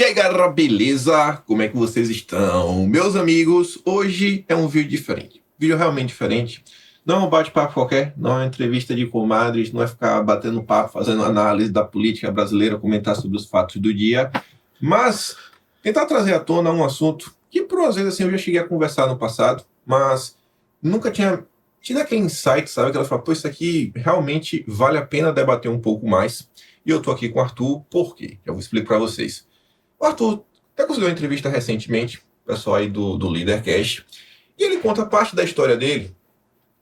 E aí galera, beleza? Como é que vocês estão? Meus amigos, hoje é um vídeo diferente. Vídeo realmente diferente. Não é um bate-papo qualquer, não é uma entrevista de comadres, não é ficar batendo papo, fazendo análise da política brasileira, comentar sobre os fatos do dia, mas tentar trazer à tona um assunto que por vezes assim eu já cheguei a conversar no passado, mas nunca tinha tido aquele insight, sabe? Que ela fala, pô, isso aqui realmente vale a pena debater um pouco mais. E eu tô aqui com o Arthur, por quê? Eu vou explicar para vocês. O Arthur até conseguiu uma entrevista recentemente, pessoal aí do, do Leadercast, e ele conta parte da história dele.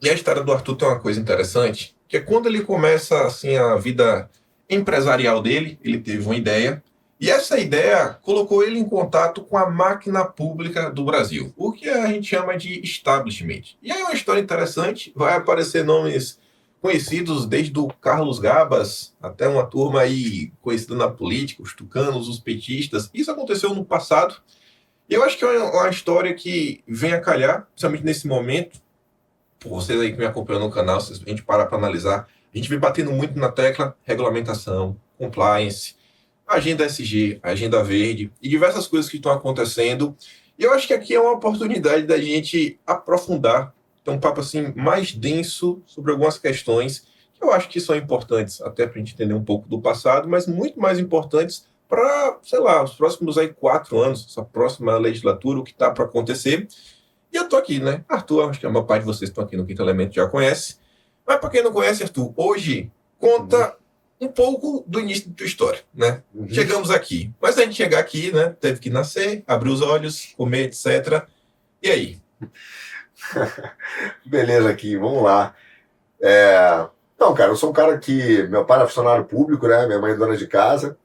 E a história do Arthur tem uma coisa interessante, que é quando ele começa assim a vida empresarial dele, ele teve uma ideia, e essa ideia colocou ele em contato com a máquina pública do Brasil, o que a gente chama de establishment. E aí é uma história interessante, vai aparecer nomes conhecidos desde o Carlos Gabas até uma turma aí conhecida na política, os tucanos, os petistas. Isso aconteceu no passado. E eu acho que é uma história que vem a calhar, principalmente nesse momento. Por vocês aí que me acompanham no canal, se a gente parar para analisar, a gente vem batendo muito na tecla regulamentação, compliance, agenda SG, agenda verde e diversas coisas que estão acontecendo. E eu acho que aqui é uma oportunidade da gente aprofundar ter um papo assim mais denso sobre algumas questões que eu acho que são importantes até para a gente entender um pouco do passado, mas muito mais importantes para, sei lá, os próximos aí quatro anos, essa próxima legislatura, o que está para acontecer. E eu tô aqui, né? Arthur, acho que a maior parte de vocês estão aqui no Quinto Elemento já conhece. Mas para quem não conhece, Arthur, hoje conta um pouco do início da tua história, né? Uhum. Chegamos aqui. Mas a gente chegar aqui, né? Teve que nascer, abrir os olhos, comer, etc. E aí? Beleza aqui, vamos lá. É... Não, cara, eu sou um cara que. Meu pai era funcionário público, né? Minha mãe é dona de casa.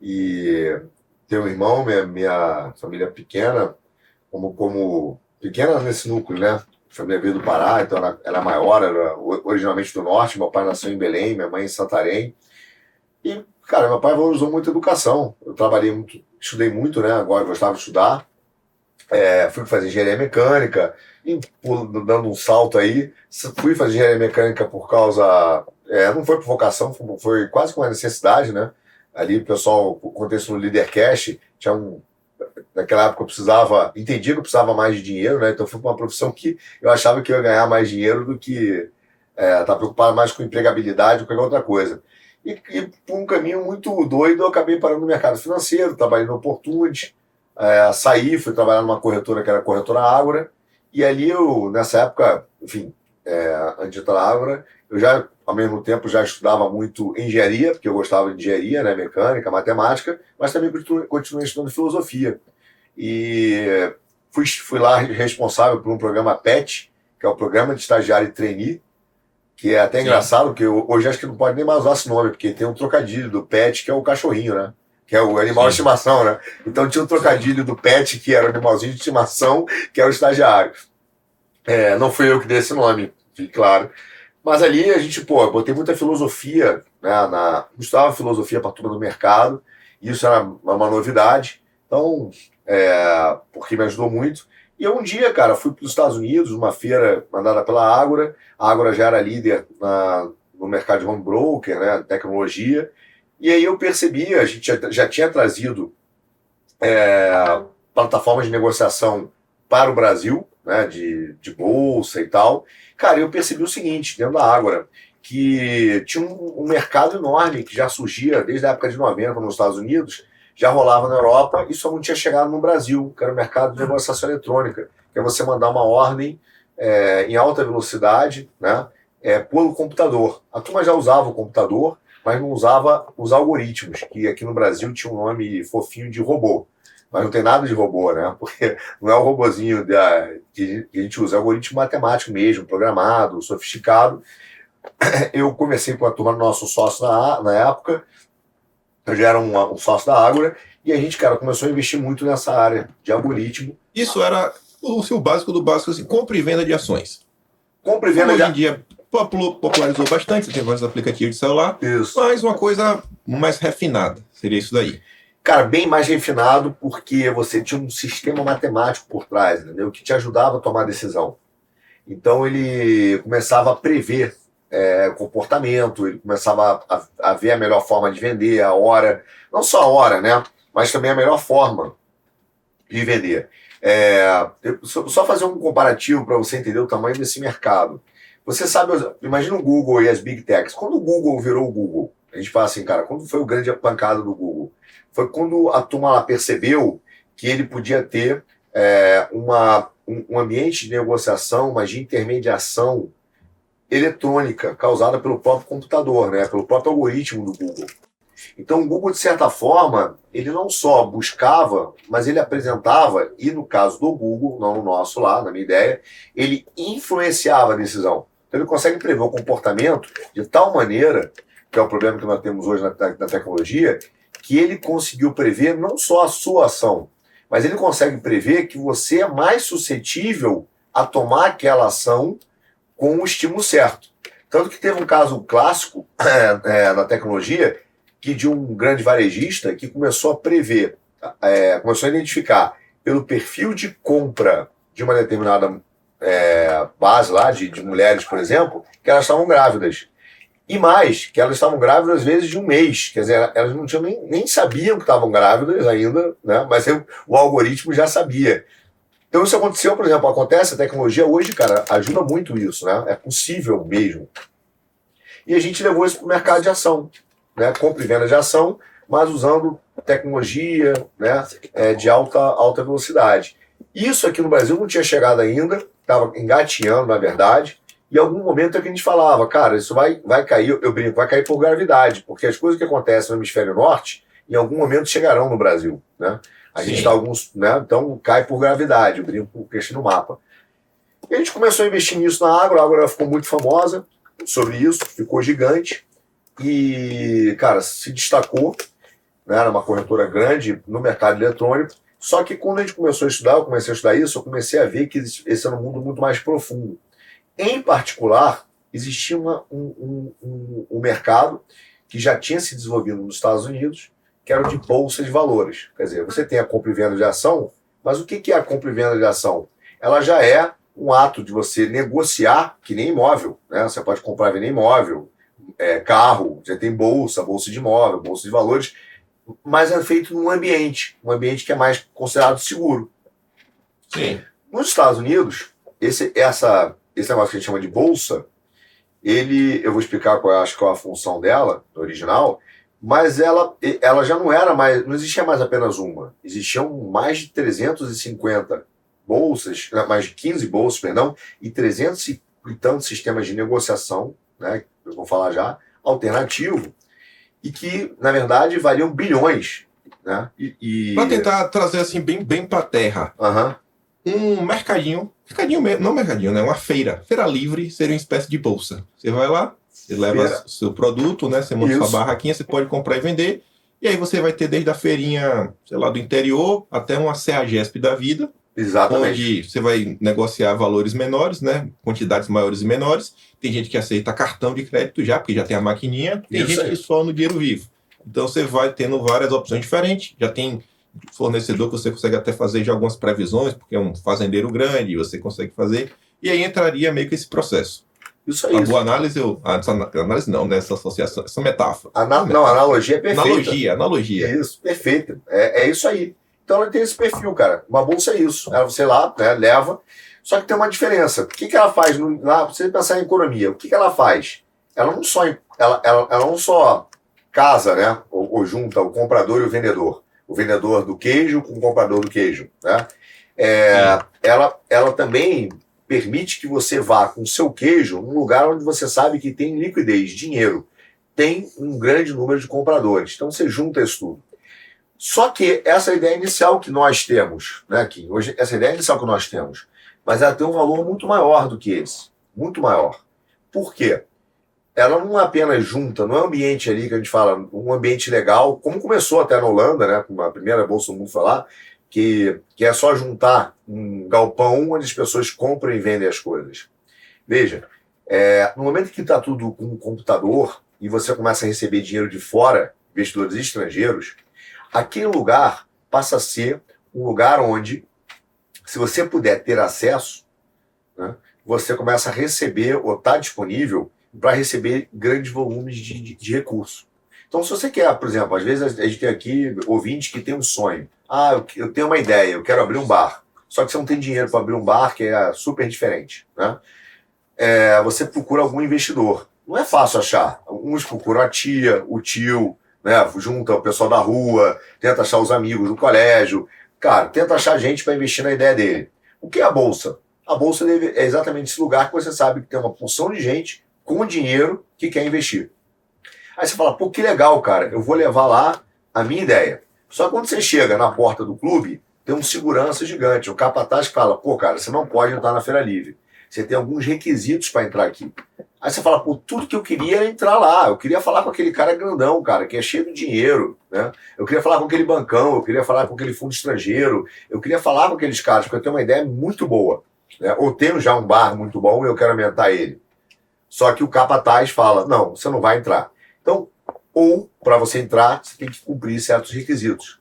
E tenho um irmão, minha, minha família é pequena, como, como pequena nesse núcleo, né? Família veio do Pará, então ela, ela é maior, era originalmente do norte. Meu pai nasceu em Belém, minha mãe em Santarém. E, cara, meu pai valorizou muito a educação. Eu trabalhei muito, estudei muito, né? Agora gostava de estudar. É, fui fazer engenharia mecânica, dando um salto aí. Fui fazer engenharia mecânica por causa. É, não foi por vocação, foi quase com uma necessidade, né? Ali o pessoal, o contexto no Leadercast, tinha um. Naquela época eu precisava, entendia que eu precisava mais de dinheiro, né? Então fui para uma profissão que eu achava que eu ia ganhar mais dinheiro do que é, tá preocupado mais com empregabilidade ou qualquer outra coisa. E, e por um caminho muito doido, eu acabei parando no mercado financeiro, trabalhei no Opportunity, é, saí, fui trabalhar numa corretora que era a corretora Ágora, e ali eu, nessa época, enfim, é, antes da Ágora, eu já, ao mesmo tempo, já estudava muito engenharia, porque eu gostava de engenharia, né, mecânica, matemática, mas também continuei estudando filosofia. E fui, fui lá responsável por um programa PET, que é o Programa de Estagiário e Trainee, que é até Sim. engraçado, porque hoje acho que não pode nem mais usar esse nome, porque tem um trocadilho do PET, que é o cachorrinho, né? Que é o animal Sim. de estimação, né? Então tinha um trocadilho do pet, que era o animalzinho de estimação, que era o estagiário. É, não fui eu que dei esse nome, fique claro. Mas ali a gente, pô, botei muita filosofia, né? Na, filosofia para turma do mercado, e isso era uma novidade. Então, é, porque me ajudou muito. E eu um dia, cara, fui para os Estados Unidos, uma feira mandada pela Ágora. A Ágora já era líder na, no mercado de home broker, né, tecnologia. E aí eu percebi, a gente já, já tinha trazido é, plataformas de negociação para o Brasil, né, de, de bolsa e tal. Cara, eu percebi o seguinte, dentro da Ágora, que tinha um, um, mercado enorme que já surgia desde a época de 90 nos Estados Unidos, já rolava na Europa e só não tinha chegado no Brasil, que era o mercado de negociação eletrônica, que é você mandar uma ordem é, em alta velocidade né, é, pelo computador. A turma já usava o computador, mas não usava os algoritmos, que aqui no Brasil tinha um nome fofinho de robô. Mas não tem nada de robô, né? Porque não é o robozinho da, que a gente usa, é algoritmo matemático mesmo, programado, sofisticado. Eu comecei com a turma do nosso sócio na, na época, eu já era um, um sócio da Ágora, e a gente, cara, começou a investir muito nessa área de algoritmo. Isso era o, o básico do básico, assim, compra e venda de ações. Compra e venda Como de... Hoje em dia, popularizou bastante, você tem vários aplicativos de celular, isso. mas uma coisa mais refinada, seria isso daí. Cara, bem mais refinado, porque você tinha um sistema matemático por trás, entendeu? Que te ajudava a tomar decisão. Então ele começava a prever é, comportamento, ele começava a, a, ver a melhor forma de vender, a hora, não só a hora, né? mas também a melhor forma de vender. É, só fazer um comparativo para você entender o tamanho desse mercado. Você sabe, imagina o Google e as Big Techs. Quando o Google virou o Google, a gente fala assim, cara, quando foi o grande pancada do Google? Foi quando a turma lá percebeu que ele podia ter é, uma, um, um ambiente de negociação, mas de intermediação eletrônica causada pelo próprio computador, né, pelo próprio algoritmo do Google. Então, o Google, de certa forma, ele não só buscava, mas ele apresentava, e no caso do Google, não no nosso lá, na minha ideia, ele influenciava a decisão. Então, ele consegue prever o comportamento de tal maneira, que é o problema que nós temos hoje na, na tecnologia, que ele conseguiu prever não só a sua ação, mas ele consegue prever que você é mais suscetível a tomar aquela ação com o estímulo certo. Tanto que teve um caso clássico é, é, na tecnologia que de um grande varejista que começou a prever, é, começou a identificar pelo perfil de compra de uma determinada é, base lá, de, de mulheres, por exemplo, que elas estavam grávidas. E mais, que elas estavam grávidas às vezes de um mês. Quer dizer, elas não tinham nem, nem sabiam que estavam grávidas ainda, né? mas eu, o algoritmo já sabia. Então isso aconteceu, por exemplo, acontece, a tecnologia hoje, cara, ajuda muito isso, né? É possível mesmo. E a gente levou isso para o mercado de ação, né? Compra e venda de ação, mas usando tecnologia né? É, de alta, alta velocidade. Isso aqui no Brasil não tinha chegado ainda, estava engateando, na verdade. E em algum momento é que a gente falava, cara, isso vai, vai cair, eu brinco, vai cair por gravidade, porque as coisas que acontecem no hemisfério norte, em algum momento chegarão no Brasil, né? A Sim. gente está alguns, né? Então cai por gravidade, eu brinco com o no mapa. E a gente começou a investir nisso na Agro, a Agro ficou muito famosa sobre isso, ficou gigante e, cara, se destacou, né? Era uma corretora grande no mercado eletrônico. Só que quando a gente começou a estudar, eu comecei a estudar isso, eu comecei a ver que esse era um mundo muito mais profundo. Em particular, existia uma, um, um, um mercado que já tinha se desenvolvido nos Estados Unidos, que era o de bolsa de valores. Quer dizer, você tem a compra e venda de ação, mas o que é a compra e venda de ação? Ela já é um ato de você negociar, que nem imóvel. Né? Você pode comprar e vender imóvel, é, carro, você tem bolsa, bolsa de imóvel, bolsa de valores, mas é feito num ambiente, um ambiente que é mais considerado seguro. Sim. Nos Estados Unidos, esse, essa, esse negócio que a gente chama de bolsa, ele, eu vou explicar qual é, acho, qual é a função dela, no original, mas ela, ela já não era mais, não existia mais apenas uma, existiam mais de 350 bolsas, né, mais de 15 bolsas, perdão, e 300 e tantos sistemas de negociação, né, eu vou falar já, alternativo, e que, na verdade, valiam bilhões. Né? E, e... Para tentar trazer assim bem, bem para a terra, uhum. um mercadinho, mercadinho mesmo, não mercadinho, né? uma feira, feira livre seria uma espécie de bolsa. Você vai lá, você leva Feira. seu produto, né? Você monta Isso. sua barraquinha, você pode comprar e vender. E aí você vai ter desde a feirinha, sei lá, do interior até uma CEAGESP da vida. Exatamente. Onde você vai negociar valores menores, né? Quantidades maiores e menores. Tem gente que aceita cartão de crédito já, porque já tem a maquininha. Tem Isso gente aí. que só no dinheiro vivo. Então você vai tendo várias opções diferentes. Já tem fornecedor que você consegue até fazer já algumas previsões, porque é um fazendeiro grande, você consegue fazer. E aí entraria meio que esse processo. Isso aí. A boa análise, eu, a, análise não, né? Essa associação, essa metáfora. Ana, não, a analogia é perfeita. Analogia, analogia. Isso, perfeito. É, é isso aí. Então ela tem esse perfil, cara. Uma bolsa é isso. Ela, você lá, né, leva. Só que tem uma diferença. O que, que ela faz? No, lá, você pensar em economia, o que, que ela faz? Ela não só, ela, ela, ela não só casa, né? Ou, ou, junta o comprador e o vendedor. O vendedor do queijo com o comprador do queijo. Né? É, ela, ela também permite que você vá com seu queijo num lugar onde você sabe que tem liquidez, dinheiro, tem um grande número de compradores. Então você junta isso tudo. Só que essa é ideia inicial que nós temos, né, aqui, hoje, essa ideia inicial que nós temos, mas ela tem um valor muito maior do que esse, muito maior. Por quê? Ela não apenas junta, não é um ambiente ali que a gente fala, um ambiente legal, como começou até na Holanda, né, com a primeira bolsa do mundo falar, que, que é só juntar um galpão onde as pessoas compram e vendem as coisas. Veja, é, no momento que está tudo com o computador e você começa a receber dinheiro de fora, investidores estrangeiros, aquele lugar passa a ser um lugar onde, se você puder ter acesso, né, você começa a receber ou está disponível para receber grandes volumes de, de, de recursos. Então, se você quer, por exemplo, às vezes a gente tem aqui ouvintes que tem um sonho. Ah, eu tenho uma ideia, eu quero abrir um bar. Só que você não tem dinheiro para abrir um bar, que é super diferente. Né? É, você procura algum investidor. Não é fácil achar. Uns procuram a tia, o tio, né? junta o pessoal da rua, tenta achar os amigos do colégio. Cara, tenta achar gente para investir na ideia dele. O que é a bolsa? A bolsa é exatamente esse lugar que você sabe que tem uma porção de gente com dinheiro que quer investir. Aí você fala, pô, que legal, cara, eu vou levar lá a minha ideia. Só que quando você chega na porta do clube, tem um segurança gigante. O capataz fala, pô, cara, você não pode entrar na Feira Livre. Você tem alguns requisitos para entrar aqui. Aí você fala, pô, tudo que eu queria era entrar lá. Eu queria falar com aquele cara grandão, cara, que é cheio de dinheiro, né? Eu queria falar com aquele bancão, eu queria falar com aquele fundo estrangeiro, eu queria falar com aqueles caras, porque eu tenho uma ideia muito boa. Né? Ou tenho já um bar muito bom e eu quero aumentar ele. Só que o capataz fala, não, você não vai entrar. Então, ou para você entrar, você tem que cumprir certos requisitos.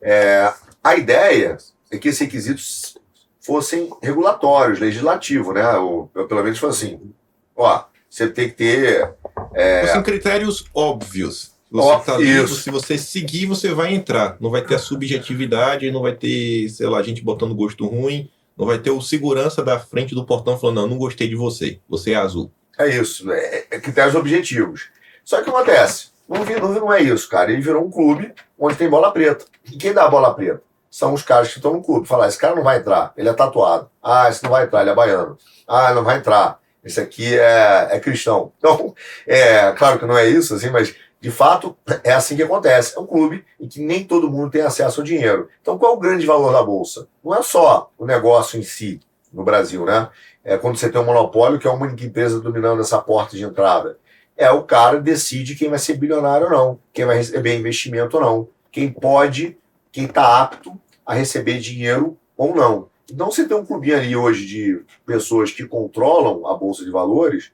É, a ideia é que esses requisitos fossem regulatórios, legislativos, né? Ou, pelo menos foi assim. Ó, você tem que ter. É... São critérios óbvios. Você tá livre, se você seguir, você vai entrar. Não vai ter a subjetividade, não vai ter, sei lá, gente botando gosto ruim, não vai ter o segurança da frente do portão falando, não, não gostei de você, você é azul. É isso, é, é critérios objetivos. Só que acontece, não, não, não é isso, cara. Ele virou um clube onde tem bola preta. E quem dá a bola preta? São os caras que estão no clube. Falar, esse cara não vai entrar, ele é tatuado. Ah, esse não vai entrar, ele é baiano. Ah, não vai entrar, esse aqui é, é cristão. Então, é claro que não é isso, assim, mas de fato é assim que acontece. É um clube em que nem todo mundo tem acesso ao dinheiro. Então, qual é o grande valor da bolsa? Não é só o negócio em si no Brasil, né? É quando você tem um monopólio, que é uma única empresa dominando essa porta de entrada é o cara decide quem vai ser bilionário ou não, quem vai receber investimento ou não, quem pode, quem está apto a receber dinheiro ou não. Então você tem um clubinho ali hoje de pessoas que controlam a Bolsa de Valores,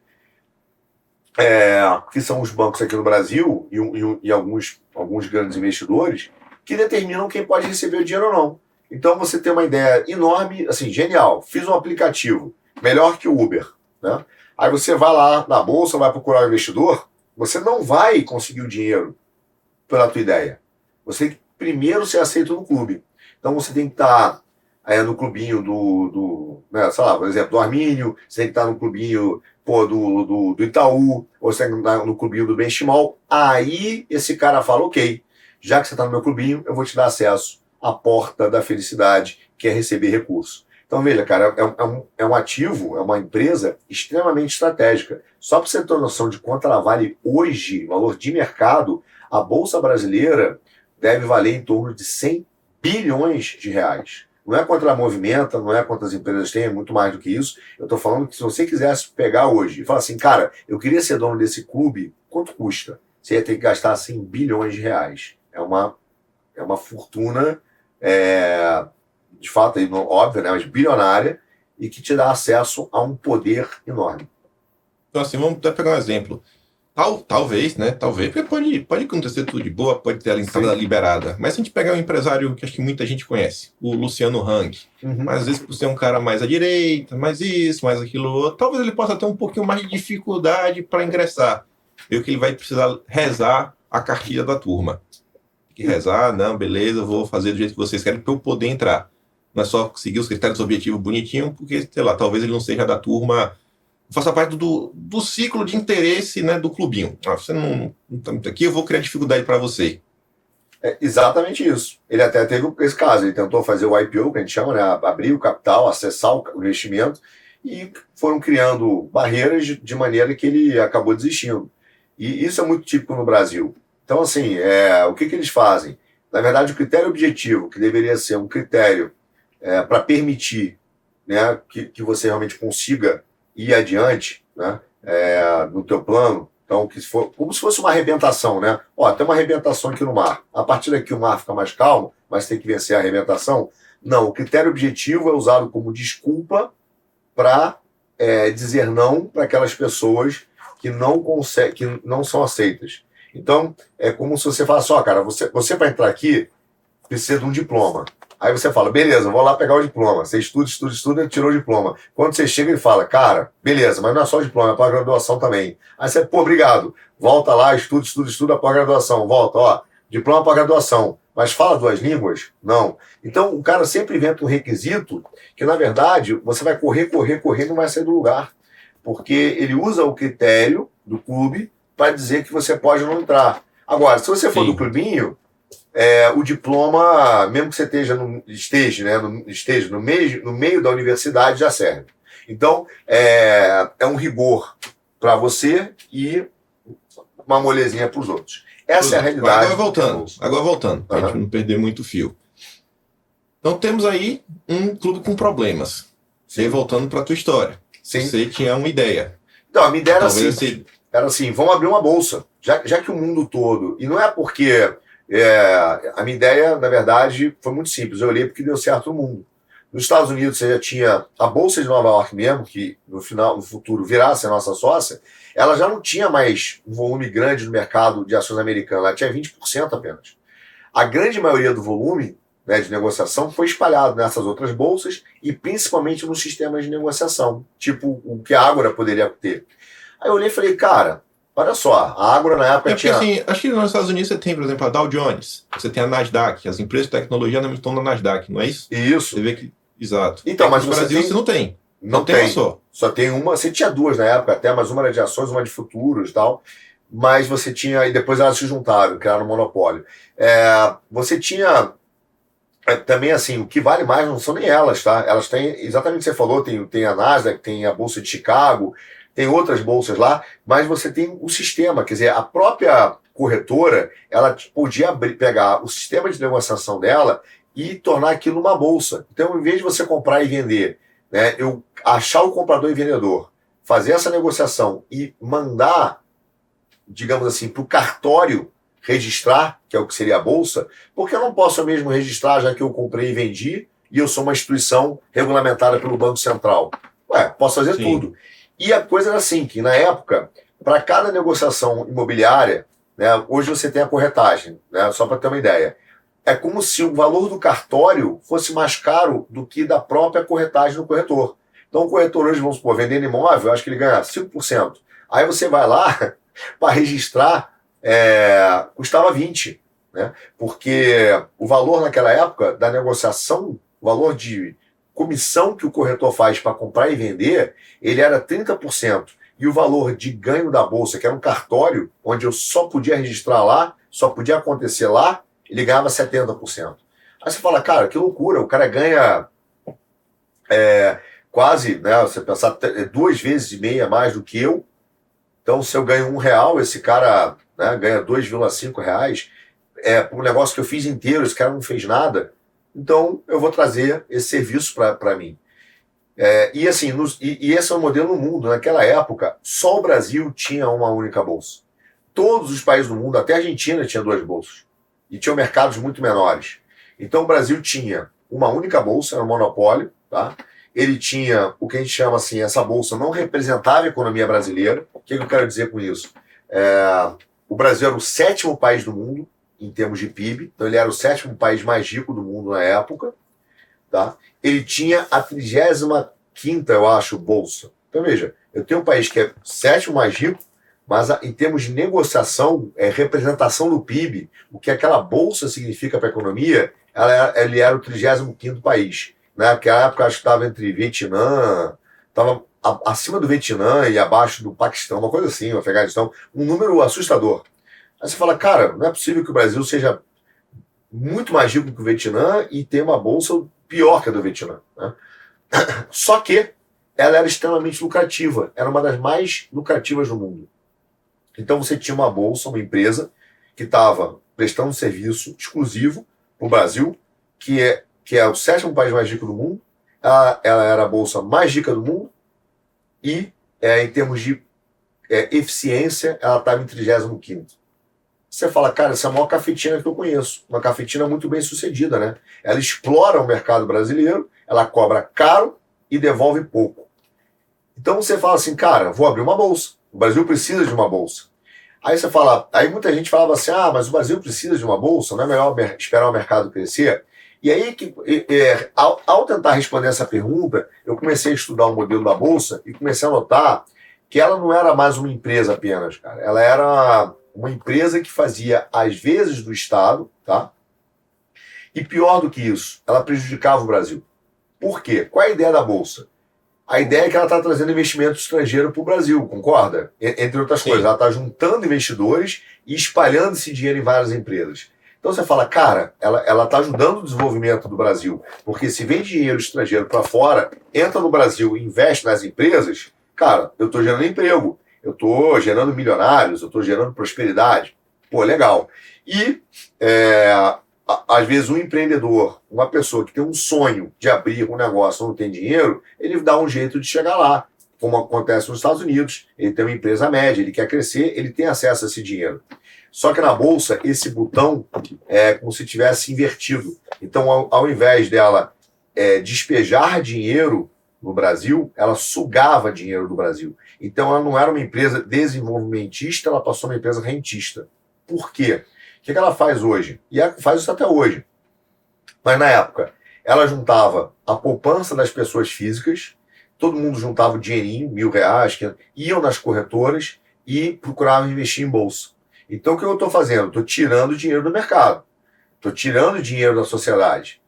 é, que são os bancos aqui no Brasil e, e, e, alguns, alguns grandes investidores, que determinam quem pode receber o dinheiro ou não. Então você tem uma ideia enorme, assim, genial. Fiz um aplicativo melhor que o Uber, né? Aí você vai lá na bolsa, vai procurar um investidor, você não vai conseguir o dinheiro pela tua ideia. Você tem que primeiro ser aceito no clube. Então você tem que estar é, no clubinho do, do né, sei lá, por exemplo, do Armínio, você tem que estar no clubinho pô, do, do, do Itaú, ou você tem que estar no clubinho do Benchimol. Aí esse cara fala, ok, já que você está no meu clubinho, eu vou te dar acesso à porta da felicidade, que é receber recurso. Então, veja, cara, é, é, um, é um ativo, é uma empresa extremamente estratégica. Só para você ter noção de quanto ela vale hoje, valor de mercado, a Bolsa Brasileira deve valer em torno de 100 bilhões de reais. Não é quanto ela movimenta, não é quantas empresas tem, é muito mais do que isso. Eu estou falando que se você quisesse pegar hoje e falar assim, cara, eu queria ser dono desse clube, quanto custa? Você ia ter que gastar 100 bilhões de reais. É uma, é uma fortuna é, de fato, óbvio, né, mas bilionária, e que te dá acesso a um poder enorme. Então, assim, vamos até pegar um exemplo. Tal, talvez, né? Talvez, porque pode, pode acontecer tudo de boa, pode ter a entrada liberada. Mas se a gente pegar um empresário que acho que muita gente conhece, o Luciano Hang, uhum. mas às vezes por ser um cara mais à direita, mais isso, mais aquilo outro, talvez ele possa ter um pouquinho mais de dificuldade para ingressar. Meio que ele vai precisar rezar a cartilha da turma. Tem que rezar, não, beleza, vou fazer do jeito que vocês querem para eu poder entrar. Não é só seguir os critérios objetivos bonitinho, porque, sei lá, talvez ele não seja da turma, faça parte do, do ciclo de interesse né, do clubinho. Ah, você não está muito aqui, eu vou criar dificuldade para você. É exatamente isso. Ele até teve esse caso, ele tentou fazer o IPO, que a gente chama, né, abrir o capital, acessar o investimento, e foram criando barreiras de, de maneira que ele acabou desistindo. E isso é muito típico no Brasil. Então, assim, é, o que, que eles fazem? Na verdade, o critério objetivo, que deveria ser um critério é, para permitir né, que, que você realmente consiga ir adiante né, é, no teu plano. Então, que for, como se fosse uma arrebentação, né? Ó, tem uma arrebentação aqui no mar. A partir daqui o mar fica mais calmo, mas tem que vencer a arrebentação. Não, o critério objetivo é usado como desculpa para é, dizer não para aquelas pessoas que não conseguem, que não são aceitas. Então, é como se você falasse, ó, cara, você, você para entrar aqui precisa de um diploma. Aí você fala, beleza, vou lá pegar o diploma. Você estuda, estuda, estuda, tirou o diploma. Quando você chega, ele fala, cara, beleza, mas não é só o diploma, é para graduação também. Aí você, pô, obrigado. Volta lá, estuda, estuda, estuda para graduação. Volta, ó, diploma para graduação. Mas fala duas línguas? Não. Então o cara sempre inventa um requisito que, na verdade, você vai correr, correr, correr e não vai sair do lugar. Porque ele usa o critério do clube para dizer que você pode não entrar. Agora, se você for Sim. do clubinho, é, o diploma, mesmo que você esteja no, esteja, né, no, esteja no, meio, no meio da universidade, já serve. Então, é, é um rigor para você e uma molezinha para os outros. Essa é a realidade. Agora voltando, agora voltando, para a gente não perder muito fio. Então temos aí um clube com problemas. Você voltando para a tua história. Sim. Você tinha uma ideia. Então, a minha ideia era assim, era assim, vamos abrir uma bolsa. Já, já que o mundo todo, e não é porque é, a minha ideia, na verdade, foi muito simples. Eu olhei porque deu certo no mundo. Nos Estados Unidos você já tinha a Bolsa de Nova York mesmo, que no final, no futuro virasse a nossa sócia, ela já não tinha mais um volume grande no mercado de ações americanas, ela tinha 20% apenas. A grande maioria do volume né, de negociação foi espalhado nessas outras bolsas e principalmente nos sistemas de negociação, tipo o que a Ágora poderia ter. Aí eu olhei e falei, cara, olha só, a Ágora na época é porque, tinha... Assim, acho que nos Estados Unidos você tem, por exemplo, a Dow Jones, você tem a Nasdaq, as empresas de tecnologia não estão na Nasdaq, não é isso? Isso. Você vê que... Exato. Então, mas no Brasil tem... você não tem. Não, não tem, tem só. Só tem uma. Você tinha duas na época até, mas uma era de ações, uma de futuros e tal. Mas você tinha. E depois elas se juntaram, criaram um monopólio. É, você tinha. É, também assim, o que vale mais não são nem elas, tá? Elas têm, exatamente o que você falou, tem, tem a Nasdaq, tem a Bolsa de Chicago, tem outras bolsas lá, mas você tem o sistema, quer dizer, a própria corretora, ela podia abrir, pegar o sistema de negociação dela e tornar aquilo uma bolsa. Então, em vez de você comprar e vender né, eu achar o comprador e vendedor, fazer essa negociação e mandar, digamos assim, para o cartório registrar, que é o que seria a bolsa, porque eu não posso mesmo registrar já que eu comprei e vendi e eu sou uma instituição regulamentada pelo Banco Central. Ué, posso fazer Sim. tudo. E a coisa era assim, que na época, para cada negociação imobiliária, né, hoje você tem a corretagem, né, só para ter uma ideia é como se o valor do cartório fosse mais caro do que da própria corretagem do corretor. Então, o corretor hoje, vamos supor, vendendo imóvel, acho que ele ganha 5%. Aí você vai lá para registrar, é, custava 20%. Né? Porque o valor naquela época da negociação, o valor de comissão que o corretor faz para comprar e vender, ele era 30%. E o valor de ganho da bolsa, que era um cartório, onde eu só podia registrar lá, só podia acontecer lá, ele ganhava 70%. Aí você fala, cara, que loucura, o cara ganha é, quase, né, você pensar, é duas vezes e meia mais do que eu. Então, se eu ganho um real, esse cara né, ganha 2,5 reais. É, um negócio que eu fiz inteiro, esse cara não fez nada. Então, eu vou trazer esse serviço para mim. É, e assim, nos, e, e, esse é o modelo no mundo. Naquela época, só o Brasil tinha uma única bolsa. Todos os países do mundo, até a Argentina, tinha duas bolsas e tinham mercados muito menores. Então o Brasil tinha uma única bolsa, era um monopólio, tá? Ele tinha o que a gente chama assim, essa bolsa não representava a economia brasileira. O que, que eu quero dizer com isso? É, o Brasil era o sétimo país do mundo em termos de PIB, então ele era o sétimo país mais rico do mundo na época, tá? Ele tinha a 35 quinta, eu acho, bolsa. Então veja, eu tenho um país que é sétimo mais rico, mas em termos de negociação, é, representação do PIB, o que aquela bolsa significa para a economia, ela, ele era o 35 país. Né? Naquela época, acho que estava entre Vietnã, estava acima do Vietnã e abaixo do Paquistão, uma coisa assim, o Afeganistão, um número assustador. Aí você fala, cara, não é possível que o Brasil seja muito mais rico que o Vietnã e tenha uma bolsa pior que a do Vietnã. Né? Só que ela era extremamente lucrativa, era uma das mais lucrativas do mundo. Então você tinha uma bolsa, uma empresa, que estava prestando um serviço exclusivo para o Brasil, que é, que é o sétimo país mais rico do mundo, ela, ela era a bolsa mais rica do mundo, e é, em termos de é, eficiência, ela estava em 35. Você fala, cara, essa é a maior cafetina que eu conheço. Uma cafetina muito bem sucedida, né? Ela explora o mercado brasileiro, ela cobra caro e devolve pouco. Então você fala assim, cara, vou abrir uma bolsa. O Brasil precisa de uma bolsa. Aí você fala, aí muita gente falava assim: ah, mas o Brasil precisa de uma bolsa, não é melhor esperar o mercado crescer? E aí, que, é, ao, ao, tentar responder essa pergunta, eu comecei a estudar o modelo da Bolsa e comecei a notar que ela não era mais uma empresa apenas, cara. Ela era uma empresa que fazia às vezes do Estado, tá? E pior do que isso, ela prejudicava o Brasil. Por quê? Qual é a ideia da Bolsa? A ideia é que ela está trazendo investimento estrangeiro para o Brasil, concorda? Entre outras Sim. coisas, ela está juntando investidores e espalhando esse dinheiro em várias empresas. Então você fala, cara, ela está ajudando o desenvolvimento do Brasil, porque se vem dinheiro estrangeiro para fora, entra no Brasil e investe nas empresas, cara, eu estou gerando emprego, eu estou gerando milionários, eu estou gerando prosperidade. Pô, legal. E é, às vezes um empreendedor, uma pessoa que tem um sonho de abrir um negócio, não tem dinheiro, ele dá um jeito de chegar lá, como acontece nos Estados Unidos. Ele tem uma empresa média, ele quer crescer, ele tem acesso a esse dinheiro. Só que na bolsa, esse botão é como se tivesse invertido. Então, ao, ao invés dela é, despejar dinheiro no Brasil, ela sugava dinheiro do Brasil. Então, ela não era uma empresa desenvolvimentista, ela passou uma empresa rentista. Por quê? O que, ela faz hoje? E ela faz isso até hoje. Mas na época, ela juntava a poupança das pessoas físicas, todo mundo juntava o dinheirinho, mil reais, que iam nas corretoras e procuravam investir em bolsa. Então o que eu estou fazendo? Estou tirando dinheiro do mercado. Estou tirando dinheiro da sociedade.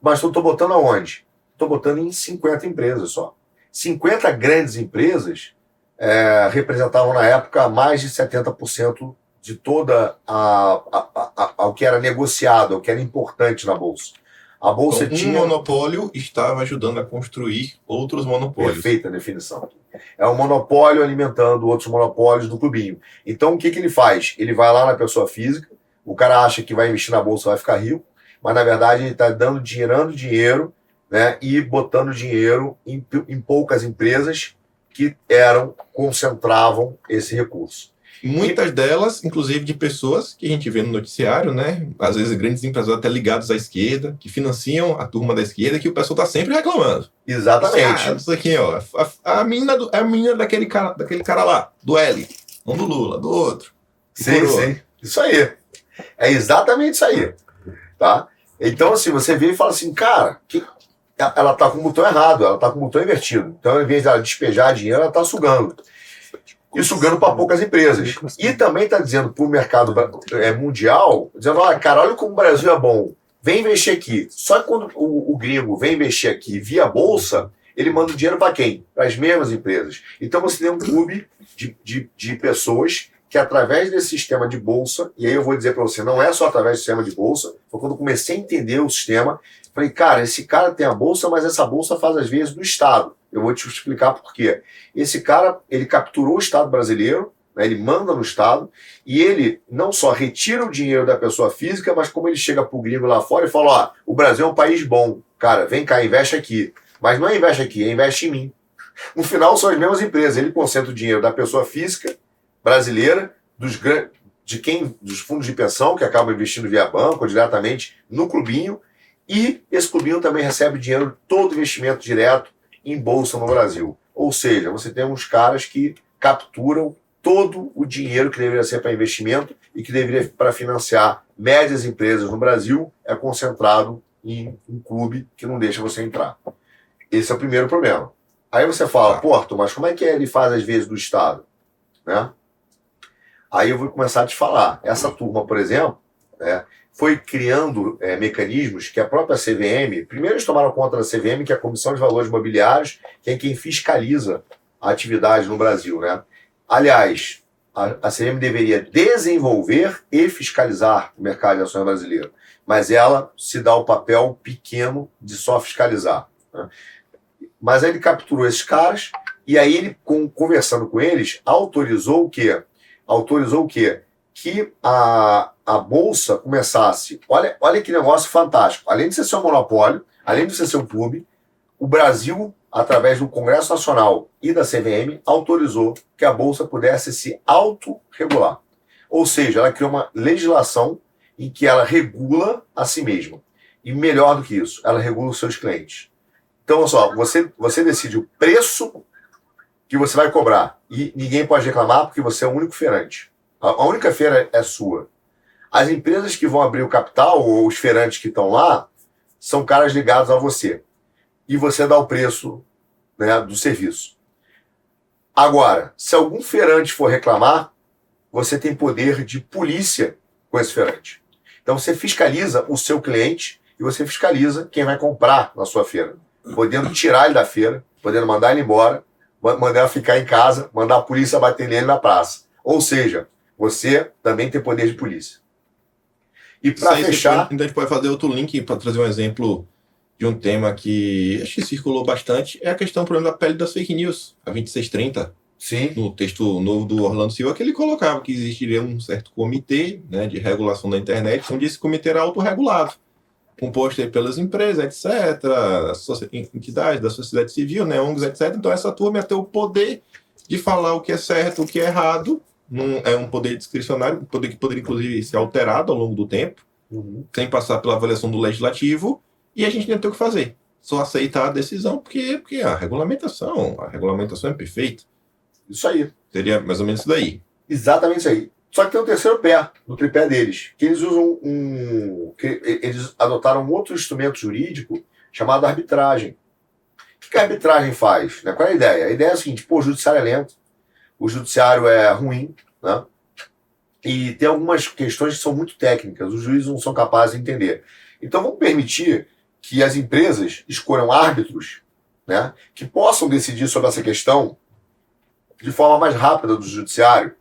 Mas estou botando aonde? Estou botando em 50 empresas só. 50 grandes empresas é, representavam na época mais de 70% de toda a, a, a, a, o que era negociado, o que era importante na bolsa. A bolsa então, tinha um monopólio estava ajudando a construir outros monopólios. Perfeita definição. É um monopólio alimentando outros monopólios do clubinho. Então o que, que ele faz? Ele vai lá na pessoa física, o cara acha que vai investir na bolsa vai ficar rico, mas na verdade ele está dando, gerando dinheiro né, e botando dinheiro em, em poucas empresas que eram, concentravam esse recurso. Muitas delas, inclusive, de pessoas que a gente vê no noticiário, né? Às vezes grandes empresários até ligados à esquerda, que financiam a turma da esquerda, que o pessoal tá sempre reclamando. Exatamente. Ah, isso aqui, ó. A, a menina, do, a menina daquele, cara, daquele cara lá, do L. Não do Lula, do outro. Sim, sim. Isso aí. É exatamente isso aí. Tá? Então, assim, você vê e fala assim, cara, que... ela tá com o botão errado, ela tá com o botão invertido. Então, ao invés de ela despejar dinheiro, ela tá sugando e sugando para poucas empresas. E também está dizendo para o mercado é, mundial, dizendo, olha, cara, olha como o Brasil é bom, vem investir aqui. Só que quando o, o gringo vem investir aqui via bolsa, ele manda o dinheiro para quem? Para as mesmas empresas. Então você tem um clube de, de, de pessoas que através desse sistema de bolsa, e aí eu vou dizer para você, não é só através do sistema de bolsa, foi quando eu comecei a entender o sistema, falei, cara, esse cara tem a bolsa, mas essa bolsa faz às vezes do Estado. Eu vou te explicar por quê. Esse cara, ele capturou o Estado brasileiro, né, ele manda no Estado, e ele não só retira o dinheiro da pessoa física, mas como ele chega pro gringo lá fora e fala, ó, o Brasil é um país bom, cara, vem cá, investe aqui. Mas não é investe aqui, é investe em mim. No final são as mesmas empresas, ele concentra o dinheiro da pessoa física brasileira, dos de quem dos fundos de pensão que acabam investindo via banco diretamente no clubinho, e esse clubinho também recebe dinheiro todo investimento direto em bolsa no Brasil. Ou seja, você tem uns caras que capturam todo o dinheiro que deveria ser para investimento e que deveria para financiar médias empresas no Brasil é concentrado em um clube que não deixa você entrar. Esse é o primeiro problema. Aí você fala, tá. Porto, mas como é que ele faz às vezes do Estado? Né? Aí eu vou começar a te falar. Essa turma, por exemplo, né, foi criando é, mecanismos que a própria CVM, primeiro eles tomaram conta da CVM, que é a Comissão de Valores Imobiliários, que é quem fiscaliza a atividade no Brasil. Né? Aliás, a, a CVM deveria desenvolver e fiscalizar o mercado de ações brasileiro, mas ela se dá o papel pequeno de só fiscalizar. Né? Mas aí ele capturou esses caras e aí ele, com, conversando com eles, autorizou o quê? Autorizou o quê? Que a, a bolsa começasse. Olha, olha que negócio fantástico. Além de ser um monopólio, além de ser um clube, o Brasil, através do Congresso Nacional e da CVM, autorizou que a bolsa pudesse se autorregular. Ou seja, ela criou uma legislação em que ela regula a si mesma. E melhor do que isso, ela regula os seus clientes. Então, olha só, você, você decide o preço que você vai cobrar e ninguém pode reclamar porque você é o único feirante. A única feira é sua. As empresas que vão abrir o capital, ou os feirantes que estão lá, são caras ligados a você. E você dá o preço né, do serviço. Agora, se algum feirante for reclamar, você tem poder de polícia com esse feirante. Então você fiscaliza o seu cliente e você fiscaliza quem vai comprar na sua feira, podendo tirar ele da feira, podendo mandar ele embora, mandar ele ficar em casa, mandar a polícia bater nele na praça. Ou seja, você também tem poder de polícia. E para fechar. Então a gente pode fazer outro link para trazer um exemplo de um tema que acho que circulou bastante, é a questão, por exemplo, da pele das fake news, a 2630. Sim. No texto novo do Orlando Silva, que ele colocava que existiria um certo comitê né, de regulação da internet, onde esse comitê era autorregulado, composto pelas empresas, etc., entidades da sociedade civil, né, ONGs, etc. Então, essa turma ia ter o poder de falar o que é certo, o que é errado, num, é um poder discricionário, um poder que poderia, inclusive, ser alterado ao longo do tempo, uhum. sem passar pela avaliação do legislativo, e a gente não tem o que fazer. Só aceitar a decisão, porque, porque a regulamentação, a regulamentação é perfeita. Isso aí. Seria mais ou menos isso daí. Exatamente isso aí. Só que tem um terceiro pé no tripé deles, que eles usam um. Que eles adotaram um outro instrumento jurídico chamado arbitragem. O que a arbitragem faz? Né? Qual é a ideia? A ideia é a seguinte: pô, o judiciário é lento, o judiciário é ruim, né? E tem algumas questões que são muito técnicas, os juízes não são capazes de entender. Então vamos permitir que as empresas escolham árbitros né, que possam decidir sobre essa questão de forma mais rápida do judiciário.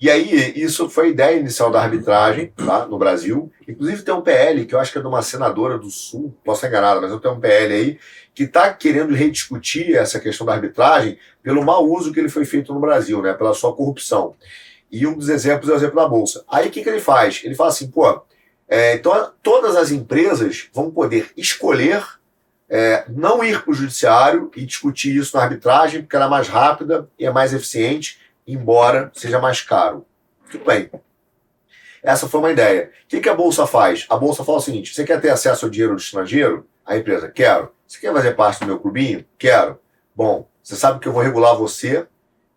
E aí, isso foi a ideia inicial da arbitragem tá, no Brasil. Inclusive, tem um PL, que eu acho que é de uma senadora do Sul, posso estar enganado, mas eu tenho um PL aí, que está querendo rediscutir essa questão da arbitragem pelo mau uso que ele foi feito no Brasil, né, pela sua corrupção. E um dos exemplos é o exemplo da Bolsa. Aí, o que, que ele faz? Ele fala assim, pô, é, então todas as empresas vão poder escolher é, não ir para o judiciário e discutir isso na arbitragem, porque ela é mais rápida e é mais eficiente, embora seja mais caro. Tudo bem. Essa foi uma ideia. O que, que a Bolsa faz? A Bolsa fala o seguinte: você quer ter acesso ao dinheiro do estrangeiro? A empresa, quero. Você quer fazer parte do meu clubinho? Quero. Bom, você sabe que eu vou regular você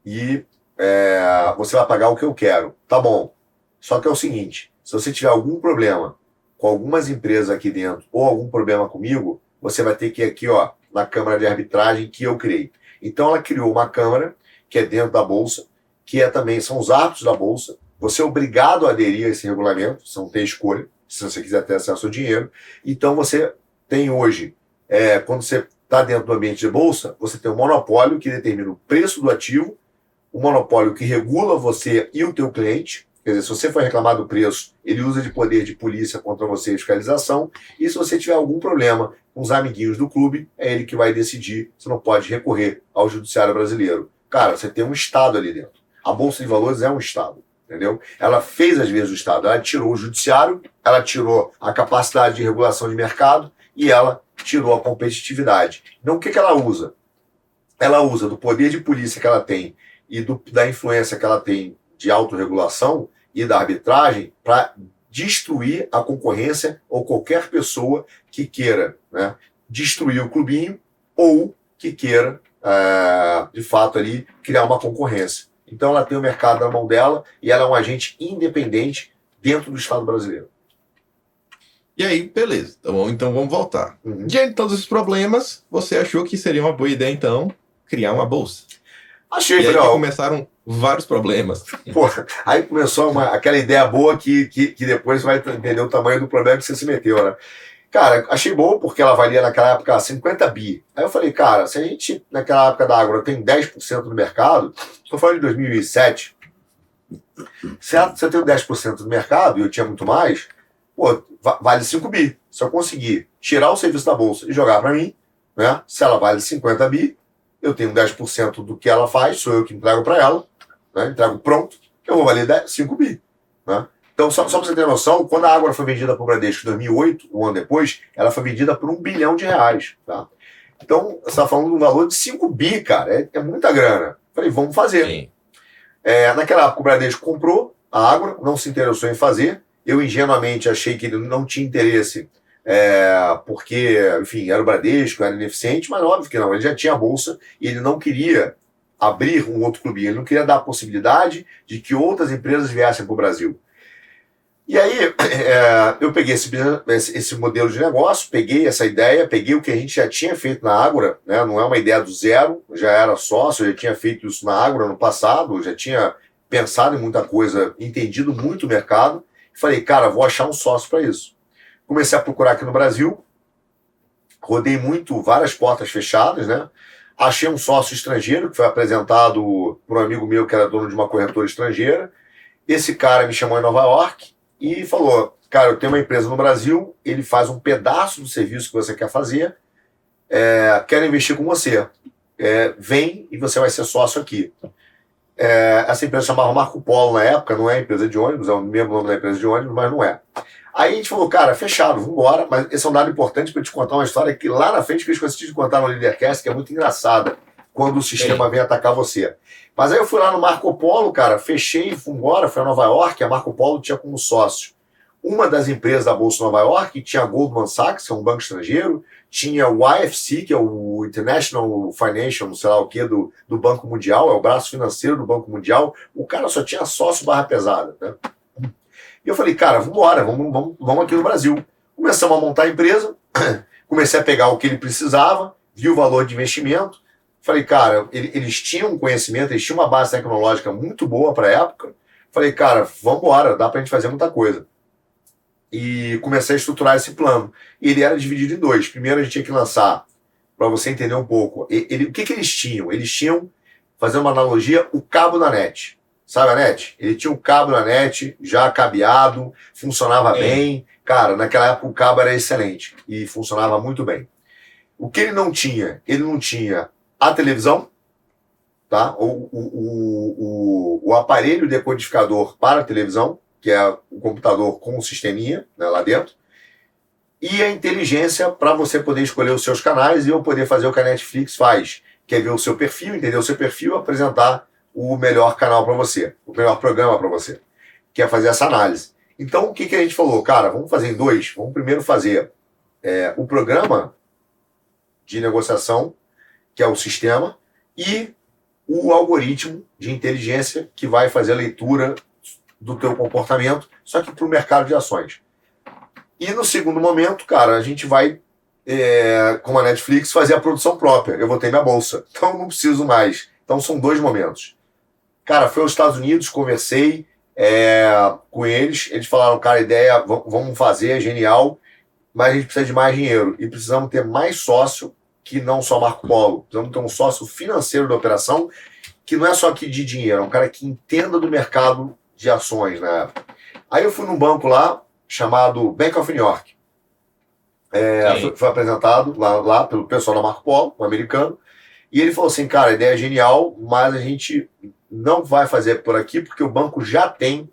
e é, você vai pagar o que eu quero. Tá bom. Só que é o seguinte: se você tiver algum problema com algumas empresas aqui dentro ou algum problema comigo, você vai ter que ir aqui, ó, na Câmara de Arbitragem que eu criei. Então ela criou uma Câmara, que é dentro da Bolsa, que é também, são os árbitros da Bolsa. Você é obrigado a aderir a esse regulamento, você não tem escolha, se você quiser ter acesso ao dinheiro. Então você tem hoje, é, quando você está dentro do ambiente de Bolsa, você tem um monopólio que determina o preço do ativo, o um monopólio que regula você e o teu cliente, Quer dizer, se você for reclamar do preço, ele usa de poder de polícia contra você e fiscalização. E se você tiver algum problema com os amiguinhos do clube, é ele que vai decidir. Você não pode recorrer ao judiciário brasileiro. Cara, você tem um Estado ali dentro. A Bolsa de Valores é um Estado. Entendeu? Ela fez as vezes o Estado. Ela tirou o judiciário, ela tirou a capacidade de regulação de mercado e ela tirou a competitividade. Então, o que, que ela usa? Ela usa do poder de polícia que ela tem e do, da influência que ela tem de autorregulação e da arbitragem para destruir a concorrência ou qualquer pessoa que queira né, destruir o clubinho ou que queira, é, de fato, ali criar uma concorrência. Então ela tem o mercado na mão dela e ela é um agente independente dentro do Estado brasileiro. E aí, beleza. Então, então vamos voltar. Uhum. Diante de todos esses problemas, você achou que seria uma boa ideia, então, criar uma bolsa? Achei, e aí começaram vários problemas. Porra, aí começou uma, aquela ideia boa que, que, que depois vai entender o tamanho do problema que você se meteu, né? Cara, achei bom porque ela valia naquela época 50 bi. Aí eu falei, cara, se a gente naquela época da Água tem 10% do mercado, estou falando de 2007, se você tem 10% do mercado e eu tinha muito mais, pô, vale 5 bi. Se eu conseguir tirar o serviço da bolsa e jogar para mim, né? Se ela vale 50 bi, eu tenho 10% do que ela faz, sou eu que entrego para ela, né? entrego pronto, eu vou valer 10, 5 bi. Né? Então, só, só para você ter noção, quando a Água foi vendida para o Bradesco em 2008, um ano depois, ela foi vendida por um bilhão de reais. Tá? Então, você está falando de um valor de 5 bi, cara, é, é muita grana. Falei, vamos fazer. É, naquela época, o Bradesco comprou a Água, não se interessou em fazer. Eu ingenuamente achei que ele não tinha interesse é, porque, enfim, era o Bradesco, era ineficiente, mas óbvio que não, ele já tinha a bolsa e ele não queria abrir um outro clube, ele não queria dar a possibilidade de que outras empresas viessem para o Brasil. E aí, é, eu peguei esse, esse, modelo de negócio, peguei essa ideia, peguei o que a gente já tinha feito na Ágora, né? não é uma ideia do zero, já era sócio, já tinha feito isso na Ágora no passado, já tinha pensado em muita coisa, entendido muito o mercado. Falei, cara, vou achar um sócio para isso. Comecei a procurar aqui no Brasil, rodei muito, várias portas fechadas, né? Achei um sócio estrangeiro que foi apresentado por um amigo meu que era dono de uma corretora estrangeira. Esse cara me chamou em Nova York e falou: Cara, eu tenho uma empresa no Brasil, ele faz um pedaço do serviço que você quer fazer, é, quero investir com você. É, vem e você vai ser sócio aqui. É, essa empresa chamava Marco Polo na época, não é empresa de ônibus, é o mesmo nome da empresa de ônibus, mas não é. Aí a gente falou, cara, fechado, vamos embora, mas esse é um dado importante para te contar uma história que lá na frente que eu esqueci de contar no Leadercast, que é muito engraçada, quando o sistema Sim. vem atacar você. Mas aí eu fui lá no Marco Polo, cara, fechei, fui embora, fui a Nova York, a Marco Polo tinha como sócio uma das empresas da Bolsa de Nova York, tinha a Goldman Sachs, que é um banco estrangeiro, tinha o IFC, que é o International Financial, não sei lá o que, do, do Banco Mundial, é o braço financeiro do Banco Mundial. O cara só tinha sócio barra pesada, né? E eu falei, cara, vamos embora, vamos, vamos, vamos aqui no Brasil. Começamos a montar a empresa, comecei a pegar o que ele precisava, vi o valor de investimento, Falei, cara, eles tinham conhecimento, eles tinham uma base tecnológica muito boa para a época. Falei, cara, vamos embora, dá para a gente fazer muita coisa. E comecei a estruturar esse plano. E ele era dividido em dois. Primeiro a gente tinha que lançar, para você entender um pouco, ele, o que, que eles tinham? Eles tinham, fazendo uma analogia, o cabo da net. Sabe a net? Ele tinha um cabo na net, já cabeado, funcionava é. bem. Cara, naquela época o cabo era excelente e funcionava muito bem. O que ele não tinha? Ele não tinha a televisão, tá? o, o, o, o aparelho decodificador para a televisão, que é o computador com o sisteminha né, lá dentro, e a inteligência para você poder escolher os seus canais e eu poder fazer o que a Netflix faz, que é ver o seu perfil, entender o seu perfil apresentar o melhor canal para você, o melhor programa para você, que é fazer essa análise. Então, o que, que a gente falou? Cara, vamos fazer em dois. Vamos primeiro fazer é, o programa de negociação que é o sistema, e o algoritmo de inteligência que vai fazer a leitura do teu comportamento, só que para o mercado de ações. E no segundo momento, cara, a gente vai, é, como a Netflix, fazer a produção própria. Eu vou ter minha bolsa, então não preciso mais. Então são dois momentos. Cara, fui aos Estados Unidos, conversei é, com eles, eles falaram, cara, ideia, vamos fazer, é genial, mas a gente precisa de mais dinheiro e precisamos ter mais sócio que não só Marco Polo. Precisamos ter um sócio financeiro da operação que não é só aqui de dinheiro, é um cara que entenda do mercado de ações na época. Aí eu fui num banco lá chamado Bank of New York. É, foi, foi, apresentado lá, lá, pelo pessoal da Marco Polo, um americano, e ele falou assim, cara, a ideia é genial, mas a gente não vai fazer por aqui porque o banco já tem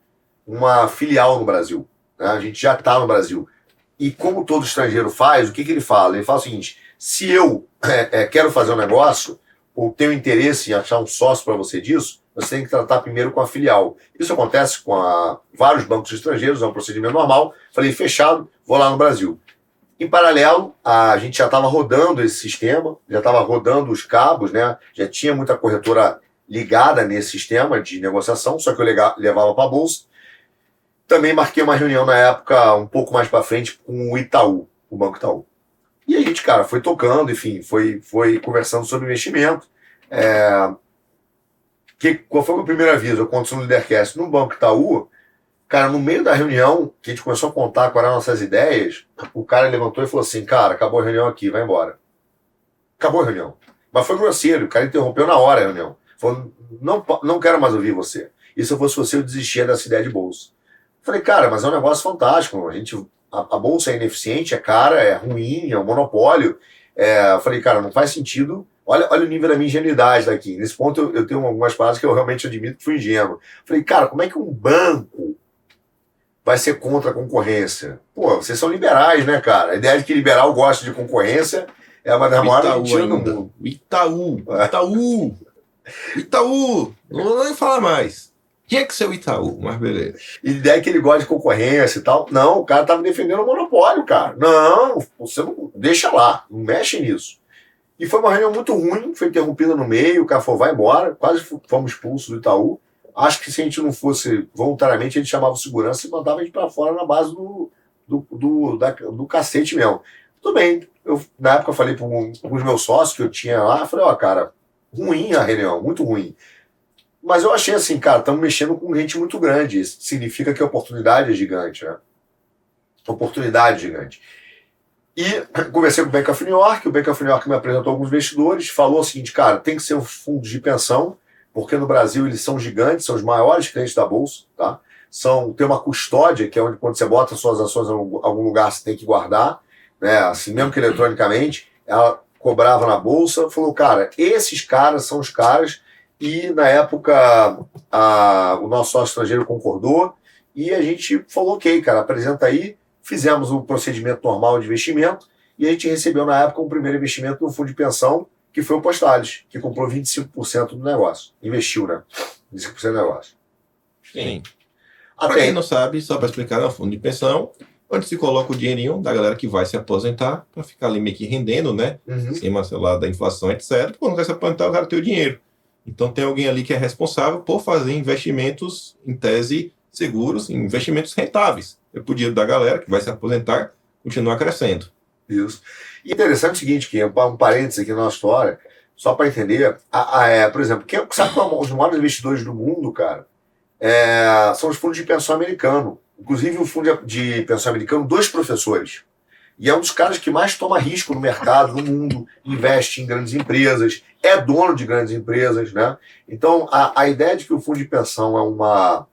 uma filial no Brasil. Né? A gente já está no Brasil. E como todo estrangeiro faz, o que, que ele fala? Ele fala o seguinte: se eu é, é, quero fazer um negócio, ou tenho interesse em achar um sócio para você disso, você tem que tratar primeiro com a filial. Isso acontece com a, vários bancos estrangeiros, é um procedimento normal. Falei, fechado, vou lá no Brasil. Em paralelo, a gente já estava rodando esse sistema, já estava rodando os cabos, né? já tinha muita corretora ligada nesse sistema de negociação, só que eu levava para a Bolsa. Também marquei uma reunião na época, um pouco mais para frente, com o Itaú, o Banco Itaú. E a gente, cara, foi tocando, enfim, foi, foi conversando sobre investimento. É... Que, qual foi o meu primeiro aviso? Eu conto no Lidercast no Banco Itaú. Cara, no meio da reunião, que a gente começou a contar quais eram nossas ideias, o cara levantou e falou assim: Cara, acabou a reunião aqui, vai embora. Acabou a reunião. Mas foi grosseiro, o cara interrompeu na hora a reunião. Falou: Não, não quero mais ouvir você. E se eu fosse você, eu desistia dessa ideia de bolsa. Falei, cara, mas é um negócio fantástico. A gente a, a, bolsa é ineficiente, é cara, é ruim, é um monopólio. É, eu falei, cara, não faz sentido. Olha, olha o nível da minha ingenuidade daqui. Nesse ponto eu, eu tenho algumas palavras que eu realmente admito que fui ingênuo. Falei, cara, como é que um banco vai ser contra a concorrência? Pô, vocês são liberais, né, cara? A ideia de que liberal gosta de concorrência é uma das maiores mentiras do mundo. Itaú, Itaú, Itaú, não vou nem falar mais. Tinha que ser o Itaú, mas beleza. E ideia que ele gosta de concorrência e tal. Não, o cara tava defendendo o monopólio, cara. Não, você não. Deixa lá, não mexe nisso. E foi uma reunião muito ruim, foi interrompida no meio, o cara falou, vai embora, quase fomos expulsos do Itaú. acho que se a gente não fosse voluntariamente, gente chamava segurança e mandava a gente para fora na base do, do, do, da, do cacete mesmo. Tudo bem, eu, na época eu falei para um, os meus sócios que eu tinha lá, falei, ó, oh, cara, ruim a reunião, muito ruim. Mas eu achei assim, cara, estamos mexendo com gente muito grande. Isso significa que a oportunidade é gigante, né? Oportunidade gigante. E conversei com o Bank of New York, o Bank of New York me apresentou alguns investidores, falou o seguinte, cara, tem que ser um fundo de pensão, porque no Brasil eles são gigantes, são os maiores clientes da Bolsa, tá? São, tem uma custódia, que é onde quando você bota suas ações em algum lugar, você tem que guardar, né? Assim, mesmo que eletronicamente, ela cobrava na Bolsa, falou, cara, esses caras são os caras, e na época a, o nosso sócio estrangeiro concordou, e a gente falou, ok, cara, apresenta aí, fizemos o um procedimento normal de investimento, e a gente recebeu na época um primeiro investimento no fundo de pensão, que foi o Postales, que comprou 25% do negócio. Investiu, né? 25% do negócio. Sim. Para quem não sabe, só para explicar, é um fundo de pensão onde se coloca o dinheirinho da galera que vai se aposentar para ficar ali meio que rendendo, né? Uhum. Cima, sei lá, da inflação, etc. Quando vai se aposentar, o cara tem o dinheiro. Então tem alguém ali que é responsável por fazer investimentos, em tese, seguros, investimentos rentáveis. É o dinheiro da galera que vai se aposentar continuar crescendo. Isso. E interessante o seguinte, que é um parênteses aqui na nossa história, só para entender, a, a, é, por exemplo, quem sabe qual os maiores investidores do mundo, cara, é, são os fundos de pensão americano. Inclusive o fundo de pensão americano, dois professores. E é um dos caras que mais toma risco no mercado, no mundo, investe em grandes empresas, é dono de grandes empresas, né? Então, a, a ideia de que o fundo de pensão é uma,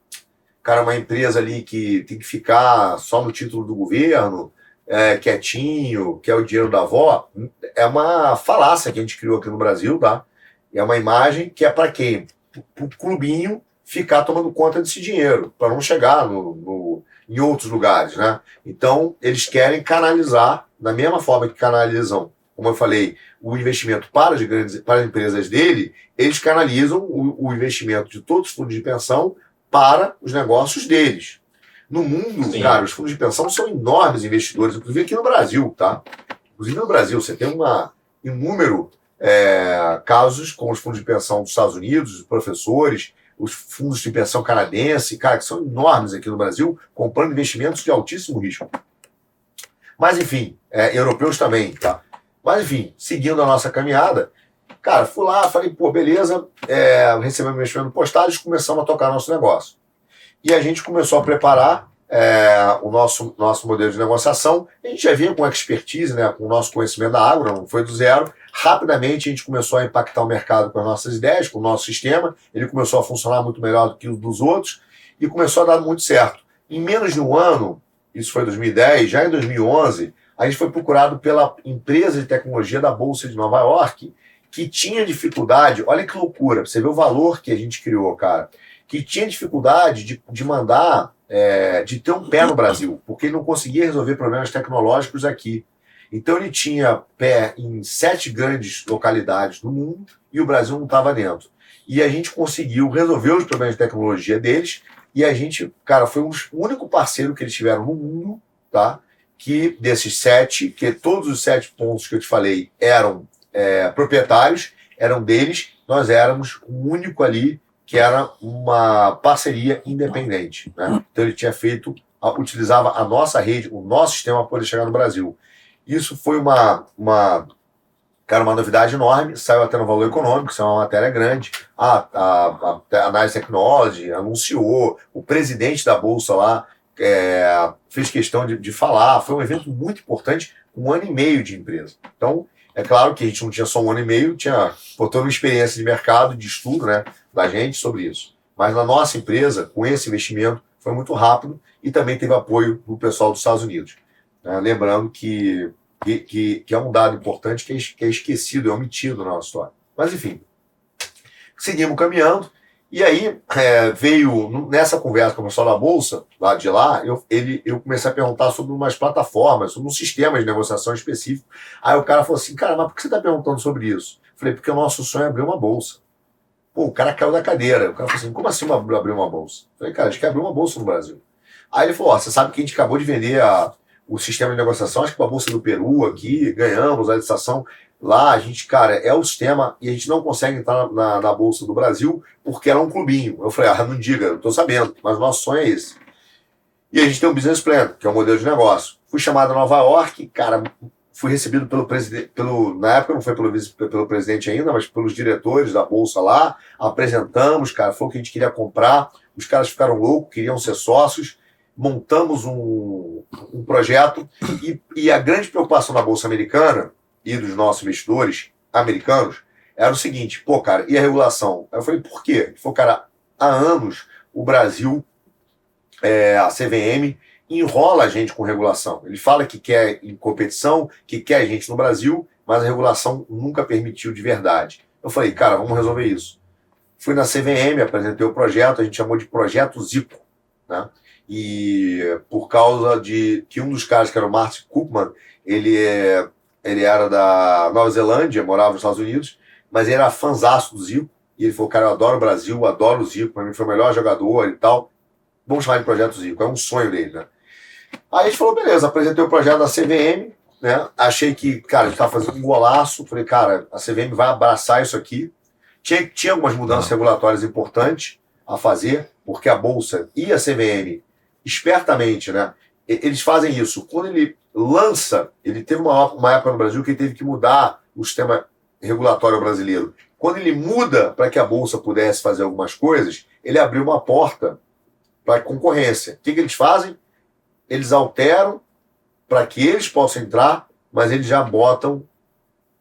cara, uma empresa ali que tem que ficar só no título do governo, é, quietinho, que é o dinheiro da avó, é uma falácia que a gente criou aqui no Brasil, tá? É uma imagem que é para quem? Para o clubinho ficar tomando conta desse dinheiro, para não chegar no, no, em outros lugares, né? Então, eles querem canalizar, da mesma forma que canalizam, como eu falei, o investimento para as grandes para as empresas dele, eles canalizam o, o investimento de todos os fundos de pensão para os negócios deles. No mundo, Sim. cara, os fundos de pensão são enormes investidores, inclusive aqui no Brasil, tá? Inclusive no Brasil, você tem uma inúmero é, casos com os fundos de pensão dos Estados Unidos, os professores, os fundos de pensão canadense, cara, que são enormes aqui no Brasil, comprando investimentos de altíssimo risco. Mas, enfim, é, europeus também, tá? Mas, enfim, seguindo a nossa caminhada, cara, fui lá, falei, pô, beleza, é, recebemos investimento postagem, começamos a tocar nosso negócio. E a gente começou a preparar é, o nosso, nosso modelo de negociação. A gente já vinha com expertise, né, com o nosso conhecimento da água, não foi do zero. Rapidamente a gente começou a impactar o mercado com as nossas ideias, com o nosso sistema. Ele começou a funcionar muito melhor do que o dos outros e começou a dar muito certo. Em menos de um ano, isso foi em 2010, já em 2011, a gente foi procurado pela empresa de tecnologia da Bolsa de Nova York, que tinha dificuldade, olha que loucura, você vê o valor que a gente criou, cara que tinha dificuldade de, de mandar, é, de ter um pé no Brasil, porque ele não conseguia resolver problemas tecnológicos aqui. Então ele tinha pé em sete grandes localidades do mundo e o Brasil não estava dentro. E a gente conseguiu resolver os problemas de tecnologia deles e a gente, cara, foi o único parceiro que eles tiveram no mundo, tá? Que desses sete, que todos os sete pontos que eu te falei eram é, proprietários, eram deles, nós éramos o único ali que era uma parceria independente. Né? Então ele tinha feito, utilizava a nossa rede, o nosso sistema para poder chegar no Brasil. Isso foi uma, uma, cara, uma novidade enorme, saiu até no Valor Econômico, isso é uma matéria grande. A, a, a, a Nice Technology anunciou, o presidente da Bolsa lá é, fez questão de, de falar, foi um evento muito importante, um ano e meio de empresa. Então, é claro que a gente não tinha só um ano e meio, tinha toda uma experiência de mercado, de estudo né, da gente sobre isso. Mas na nossa empresa, com esse investimento, foi muito rápido e também teve apoio do pessoal dos Estados Unidos. Né? Lembrando que, que, que, é um dado importante que é, que é esquecido, é omitido na nossa história. Mas enfim, seguimos caminhando e aí é, veio, nessa conversa com o pessoal da Bolsa, lá de lá, eu, ele, eu comecei a perguntar sobre umas plataformas, sobre um sistema de negociação específico. Aí o cara falou assim, cara, mas por que você está perguntando sobre isso? Eu falei, porque o nosso sonho é abrir uma bolsa. Pô, o cara caiu da cadeira. O cara falou assim, como assim abrir uma bolsa? Eu falei, cara, a gente quer abrir uma bolsa no Brasil. Aí ele falou, ó, você sabe que a gente acabou de vender a, o sistema de negociação, acho que para a Bolsa do Peru aqui, ganhamos a licitação. Lá a gente, cara, é o sistema e a gente não consegue entrar na, na, Bolsa do Brasil porque era um clubinho. Eu falei, ah, não diga, eu tô sabendo, mas o nosso sonho é esse. E a gente tem um business plan, que é um modelo de negócio. Fui chamado a Nova York, cara, fui recebido pelo presidente, pelo, na época não foi pelo, pelo presidente ainda, mas pelos diretores da Bolsa lá, apresentamos, cara, o que a gente queria comprar, os caras ficaram loucos, queriam ser sócios, montamos um, um projeto e, e a grande preocupação da Bolsa Americana e dos nossos investidores americanos era o seguinte, pô, cara, e a regulação? Eu falei, por quê? Ele falou, cara, há anos o Brasil, é, a CVM, enrola a gente com regulação. Ele fala que quer competição, que quer a gente no Brasil, mas a regulação nunca permitiu de verdade. Eu falei, cara, vamos resolver isso. Fui na CVM, apresentei o projeto, a gente chamou de Projeto Zico, né? E por causa de que um dos caras, que era o Martin Koopman, ele, é, ele era da Nova Zelândia, morava nos Estados Unidos, mas ele era fãzaço do Zico. E ele falou, cara, eu adoro o Brasil, adoro o Zico, para mim foi o melhor jogador e tal. Vamos chamar de Projeto Zico, é um sonho dele, né? Aí a gente falou, beleza, apresentei o projeto da CVM, né? Achei que, cara, gente estava fazendo um golaço. Falei, cara, a CVM vai abraçar isso aqui. Tinha, tinha algumas mudanças regulatórias importantes a fazer, porque a Bolsa e a CVM, espertamente, né? Eles fazem isso. Quando ele lança, ele teve uma, uma época no Brasil que ele teve que mudar o sistema regulatório brasileiro. Quando ele muda para que a Bolsa pudesse fazer algumas coisas, ele abriu uma porta para concorrência. O que, que eles fazem? eles alteram para que eles possam entrar, mas eles já botam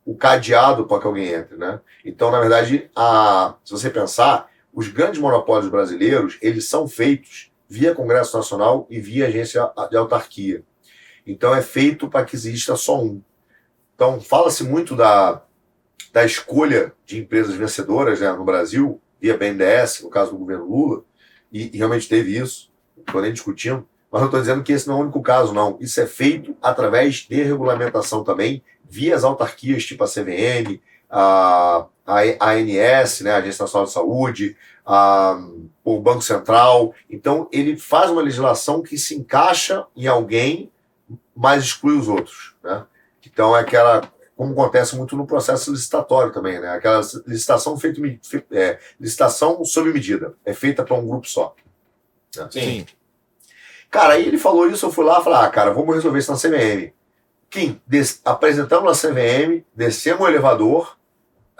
o cadeado para que alguém entre, né? Então, na verdade, a, se você pensar, os grandes monopólios brasileiros, eles são feitos via Congresso Nacional e via agência de autarquia. Então, é feito para que exista só um. Então, fala-se muito da, da escolha de empresas vencedoras né, no Brasil, via BNDES, no caso do governo Lula, e, e realmente teve isso, estou nem discutindo, mas eu estou dizendo que esse não é o único caso, não. Isso é feito através de regulamentação também, via as autarquias tipo a CVM, a, a ANS, né, a Agência Nacional de Saúde, a, o Banco Central. Então, ele faz uma legislação que se encaixa em alguém, mas exclui os outros. Né? Então, é aquela. Como acontece muito no processo licitatório também, né? Aquela licitação feita, é, licitação sob medida, é feita para um grupo só. Né? Sim. Cara, aí ele falou isso, eu fui lá e falei, ah, cara, vamos resolver isso na CVM. Kim, apresentamos na CVM, descemos o elevador,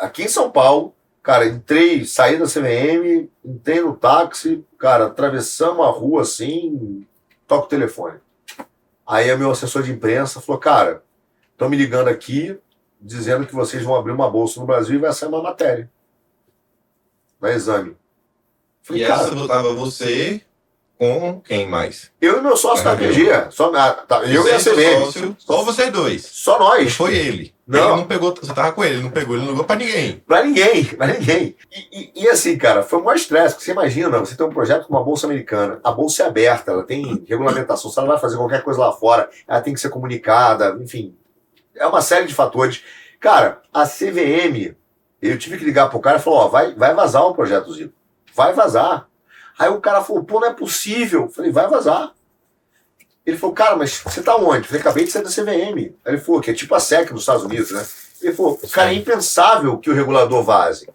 aqui em São Paulo, cara, entrei, saí da CVM, entrei no táxi, cara, atravessamos a rua assim, toco o telefone. Aí o meu assessor de imprensa falou, cara, estão me ligando aqui, dizendo que vocês vão abrir uma bolsa no Brasil e vai sair uma matéria. Na exame. Falei, e essa cara, você com quem mais? Eu e meu sócio da PG. Só, tá, eu e a CVM. Só vocês dois. Só nós. Foi ele. Não. Ele não pegou. Você tava com ele, ele não pegou, ele não ligou pra ninguém. Pra ninguém, pra ninguém. E, e, e assim, cara, foi o maior estresse, porque você imagina, você tem um projeto com uma bolsa americana. A bolsa é aberta, ela tem regulamentação. Se ela vai fazer qualquer coisa lá fora, ela tem que ser comunicada, enfim. É uma série de fatores. Cara, a CVM, eu tive que ligar pro cara e falou: ó, vai, vai vazar o projeto Zico. Vai vazar. Aí o cara falou, pô, não é possível. Eu falei, vai vazar. Ele falou, cara, mas você tá onde? Eu falei, acabei de sair da CVM. Aí ele falou, que é tipo a SEC dos Estados Unidos, né? Ele falou, cara, é impensável que o regulador vaze.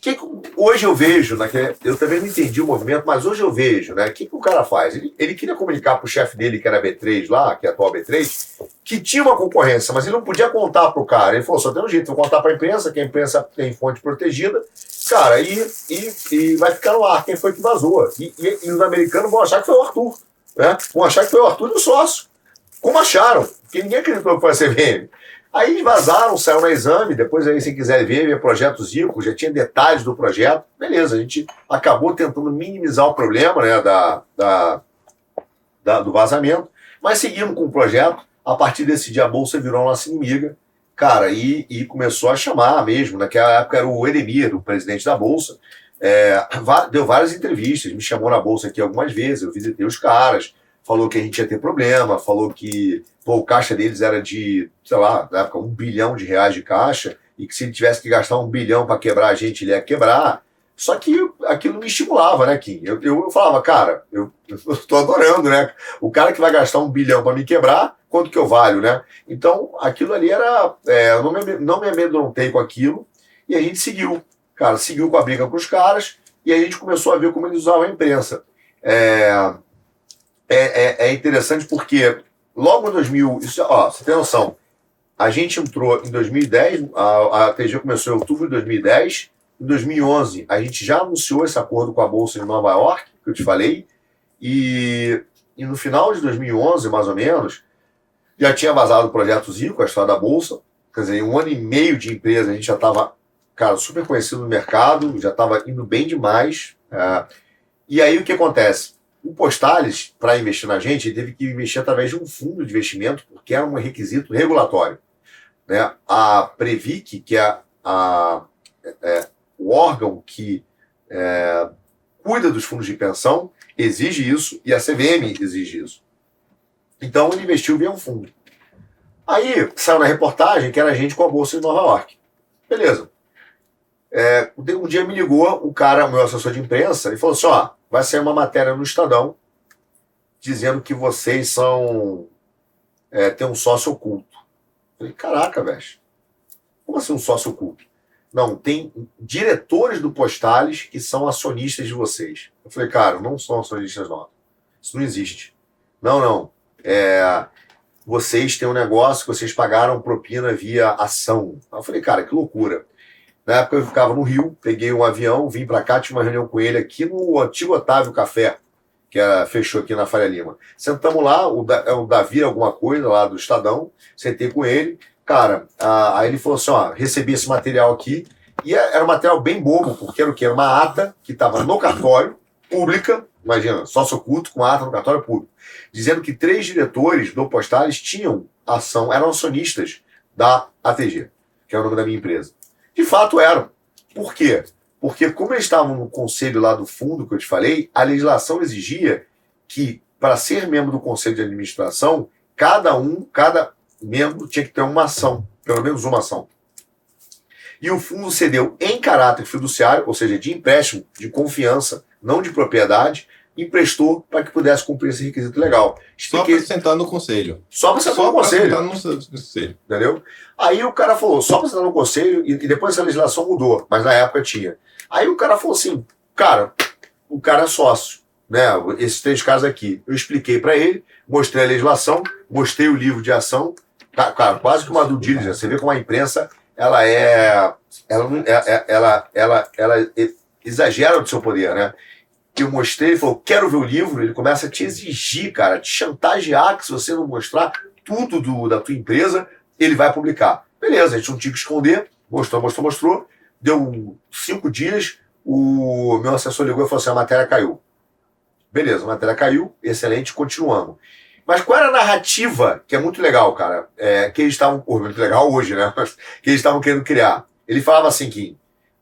Que hoje eu vejo, naquele, eu também não entendi o movimento, mas hoje eu vejo, né? O que, que o cara faz? Ele, ele queria comunicar pro chefe dele, que era B3 lá, que é atual B3, que tinha uma concorrência, mas ele não podia contar pro cara. Ele falou, só tem um jeito, vou contar pra imprensa, que a imprensa tem fonte protegida, Cara, e, e, e vai ficar no ar quem foi que vazou. E, e, e, os americanos vão achar que foi o Arthur. Né? Vão achar que foi o Arthur e o sócio. Como acharam? Porque ninguém acreditou que foi a CVM. Aí vazaram, saiu no exame, depois aí, se quiser ver, ver projetos Zico, já tinha detalhes do projeto. Beleza, a gente acabou tentando minimizar o problema né, da, da, da do vazamento, mas seguimos com o projeto. A partir desse dia, a Bolsa virou nossa inimiga. Cara, e, e começou a chamar mesmo. Naquela época era o Edemir, o presidente da Bolsa. É, deu várias entrevistas, me chamou na Bolsa aqui algumas vezes, eu visitei os caras, falou que a gente ia ter problema, falou que pô, o caixa deles era de, sei lá, na época, um bilhão de reais de caixa, e que se ele tivesse que gastar um bilhão para quebrar a gente, ele ia quebrar. Só que aquilo me estimulava, né, Kim? Eu, eu, eu falava, cara, eu, eu tô adorando, né? O cara que vai gastar um bilhão para me quebrar, quanto que eu valho, né? Então, aquilo ali era. É, eu não me, não me amedrontei com aquilo e a gente seguiu. Cara, seguiu com a briga com os caras e a gente começou a ver como eles usavam a imprensa. É, é, é, é interessante porque logo em 2000, isso, ó, você tem noção, a gente entrou em 2010, a, a TG começou em outubro de 2010, em 2011 a gente já anunciou esse acordo com a Bolsa de Nova York, que eu te falei, e, e no final de 2011, mais ou menos, já tinha vazado o projeto Zico, a história da Bolsa, quer dizer, um ano e meio de empresa a gente já estava, cara, super conhecido no mercado, já estava indo bem demais, é, e aí o que acontece? O Postales, para investir na gente, teve que investir através de um fundo de investimento, porque era um requisito regulatório. Né? A Previc, que é, a, é o órgão que é, cuida dos fundos de pensão, exige isso e a CVM exige isso. Então ele investiu via um fundo. Aí saiu na reportagem que era gente com a bolsa de Nova York. Beleza. É, um dia me ligou um cara, meu assessor de imprensa, e falou assim: ó, vai sair uma matéria no Estadão dizendo que vocês são. É, tem um sócio oculto. Falei, caraca, velho. Como assim um sócio oculto? Não, tem diretores do Postales que são acionistas de vocês. Eu falei, cara, não são acionistas não. Isso não existe. Não, não. É, vocês têm um negócio que vocês pagaram propina via ação. Eu falei, cara, que loucura. Na época eu ficava no Rio, peguei um avião, vim para cá, tinha uma reunião com ele aqui no antigo Otávio Café, que era, fechou aqui na Faria Lima. Sentamos lá, o, da, é o Davi alguma coisa lá do Estadão, sentei com ele. Cara, a, aí ele falou assim: ó, recebi esse material aqui, e é, era um material bem bobo, porque era o quê? Era uma ata que estava no cartório, pública, imagina, sócio oculto com a ata no cartório público, dizendo que três diretores do Postales tinham ação, eram acionistas da ATG, que é o nome da minha empresa. De fato eram. Por quê? Porque, como eles estavam no conselho lá do fundo que eu te falei, a legislação exigia que, para ser membro do conselho de administração, cada um, cada membro tinha que ter uma ação, pelo menos uma ação. E o fundo cedeu em caráter fiduciário, ou seja, de empréstimo, de confiança, não de propriedade, emprestou para que pudesse cumprir esse requisito legal. Expliquei... Só para sentar no conselho. Só para sentar só no conselho. Sentar no conselho. Entendeu? Aí o cara falou, só para sentar no conselho, e, e depois essa legislação mudou, mas na época tinha. Aí o cara falou assim, cara, o cara é sócio, né? Esses três casos aqui. Eu expliquei para ele, mostrei a legislação, mostrei o livro de ação, cara, quase que uma due diligence. Você vê como a imprensa, ela é, ela, ela, é, é, ela, ela, ela exagera do seu poder, né? Que eu mostrei, ele falou, quero ver o livro, ele começa a te exigir, cara, te chantagear que se você não mostrar tudo do, da tua empresa, ele vai publicar. Beleza, a gente não tinha que esconder, mostrou, mostrou, mostrou, deu cinco dias, o meu assessor ligou e falou assim, a matéria caiu. Beleza, a matéria caiu, excelente, continuamos. Mas qual era a narrativa, que é muito legal, cara, é, que eles estavam, muito legal hoje, né, que eles estavam querendo criar. Ele falava assim que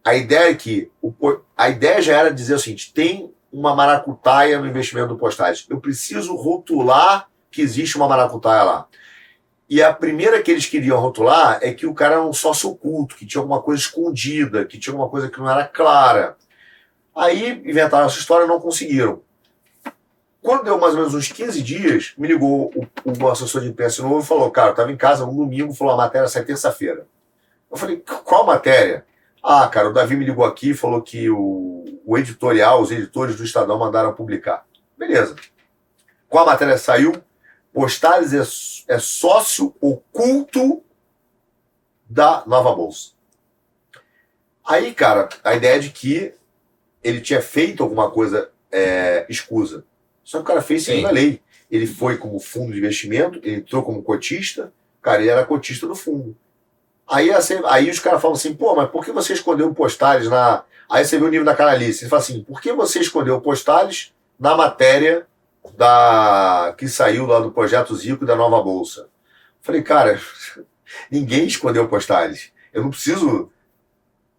a ideia é que, o, a ideia já era dizer o seguinte, tem uma maracutaia no investimento do postais. Eu preciso rotular que existe uma maracutaia lá. E a primeira que eles queriam rotular é que o cara era um sócio oculto, que tinha alguma coisa escondida, que tinha alguma coisa que não era clara. Aí inventaram essa história e não conseguiram. Quando deu mais ou menos uns 15 dias, me ligou o, o assessor de imprensa novo e falou: Cara, eu estava em casa no domingo, falou: A matéria sai terça-feira. Eu falei: Qual matéria? Ah, cara, o Davi me ligou aqui e falou que o, o editorial, os editores do Estadão mandaram publicar. Beleza. Qual a matéria saiu? Postales é, é sócio oculto da Nova Bolsa. Aí, cara, a ideia é de que ele tinha feito alguma coisa é, escusa. Só que o cara fez segundo a lei. Ele foi como fundo de investimento, ele entrou como cotista, cara, ele era cotista do fundo. Aí, assim, aí os caras falam assim, pô, mas por que você escondeu postales na. Aí você vê o nível da canalice. Ele fala assim, por que você escondeu postales na matéria da que saiu lá do projeto Zico da nova Bolsa? Falei, cara, ninguém escondeu postales. Eu não preciso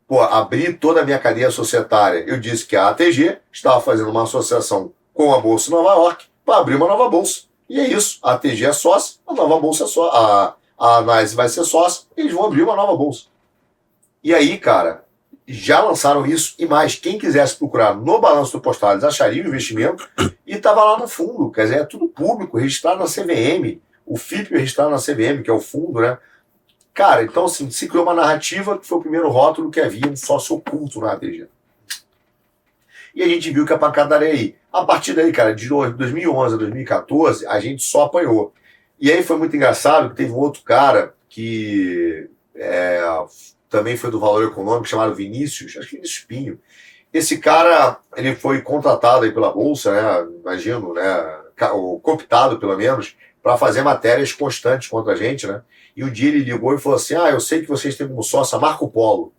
pô, abrir toda a minha cadeia societária. Eu disse que a ATG estava fazendo uma associação com a Bolsa Nova York para abrir uma nova bolsa. E é isso. A ATG é sócia, a nova bolsa é sócia. A, a Nice vai ser sócio, eles vão abrir uma nova bolsa. E aí, cara, já lançaram isso e mais. Quem quisesse procurar no balanço do Postales acharia o investimento e estava lá no fundo. Quer dizer, é tudo público, registrado na CVM. o FIP registrado na CVM, que é o fundo, né? Cara, então assim, se criou uma narrativa que foi o primeiro rótulo que havia um sócio oculto na ATG. E a gente viu que a pancadaria aí. A partir daí, cara, de 2011 a 2014, a gente só apanhou. E aí foi muito engraçado que teve um outro cara que é, também foi do Valor Econômico, chamado Vinícius, acho que Vinícius Pinho. Esse cara, ele foi contratado aí pela Bolsa, né, imagino, né, ou cooptado pelo menos, para fazer matérias constantes contra a gente, né? E um dia ele ligou e falou assim: Ah, eu sei que vocês têm como sócio a Marco Polo.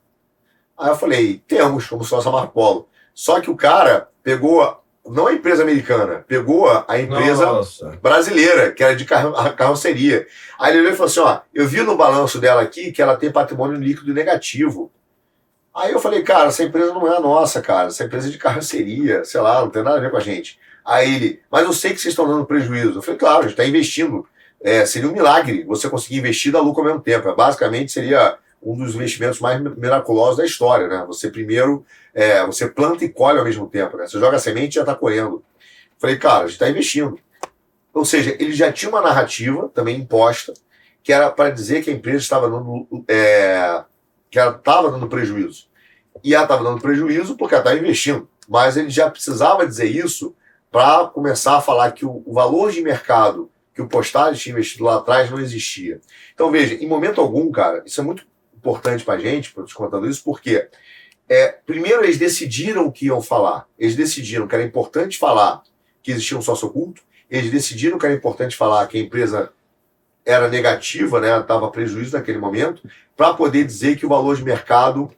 Aí eu falei: Temos como sócio a Marco Polo. Só que o cara pegou, não a empresa americana, pegou a empresa Nossa. brasileira, que era de carro, carroceria. Aí ele olhou e falou assim: ó, eu vi no balanço dela aqui que ela tem patrimônio líquido negativo. Aí eu falei, cara, essa empresa não é a nossa, cara. Essa empresa é de carroceria, sei lá, não tem nada a ver com a gente. Aí ele, mas eu sei que vocês estão dando prejuízo. Eu falei, claro, a gente está investindo. É, seria um milagre você conseguir investir da lucro ao mesmo tempo. Basicamente seria um dos investimentos mais miraculosos da história, né? Você primeiro, é, você planta e colhe ao mesmo tempo, né? Você joga a semente e já está colhendo. Falei, cara, a gente está investindo. Ou seja, ele já tinha uma narrativa também imposta, que era para dizer que a empresa estava dando, é, que ela estava dando prejuízo. E ela estava dando prejuízo porque ela estava investindo. Mas ele já precisava dizer isso para começar a falar que o, o valor de mercado que o Postales tinha investido lá atrás não existia. Então, veja, em momento algum, cara, isso é muito importante para a gente, para contando isso, porque é, primeiro eles decidiram o que iam falar. Eles decidiram que era importante falar que existia um sócio oculto, eles decidiram que era importante falar que a empresa era negativa, né, estava prejuízo naquele momento, para poder dizer que o valor de mercado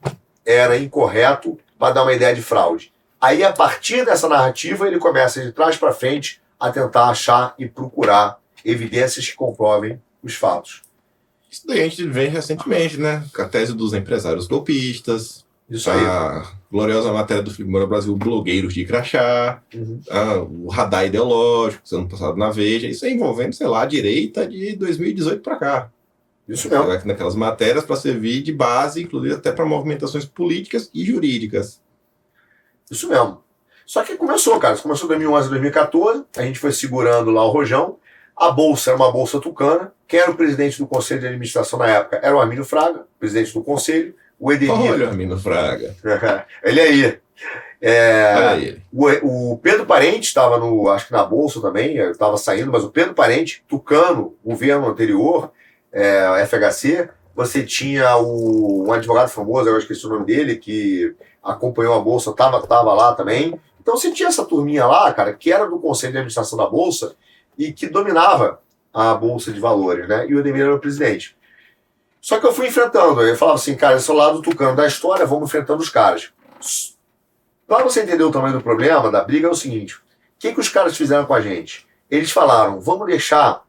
era incorreto, para dar uma ideia de fraude. Aí, a partir dessa narrativa, ele começa de trás para frente a tentar achar e procurar evidências que comprovem os fatos. Isso daí a gente vê recentemente, né? Com a tese dos empresários golpistas. Isso aí. A gloriosa matéria do Felipe Moura Brasil, blogueiros de crachá. Uhum. A, o radar ideológico, ano passado na Veja. Isso aí envolvendo, sei lá, a direita de 2018 para cá. Isso mesmo. Naquelas matérias para servir de base, inclusive até para movimentações políticas e jurídicas. Isso mesmo. Só que começou, cara. Isso começou em 2011, 2014. A gente foi segurando lá o rojão. A bolsa era uma bolsa tucana. Quem era o presidente do conselho de administração na época era o Armínio Fraga, presidente do conselho. O Edemir. Olha o Armínio Fraga. ele aí. É, o, o, Pedro Parente estava no, acho que na bolsa também, estava saindo, mas o Pedro Parente, tucano, governo anterior, é, FHC, você tinha o, um advogado famoso, eu esqueci o nome dele, que acompanhou a Bolsa, estava tava lá também. Então você tinha essa turminha lá, cara, que era do Conselho de Administração da Bolsa e que dominava a Bolsa de Valores, né? E o Ademir era o presidente. Só que eu fui enfrentando, eu falava assim, cara, esse é o lado tucano da história, vamos enfrentando os caras. Para você entender o tamanho do problema, da briga, é o seguinte: o que, que os caras fizeram com a gente? Eles falaram, vamos deixar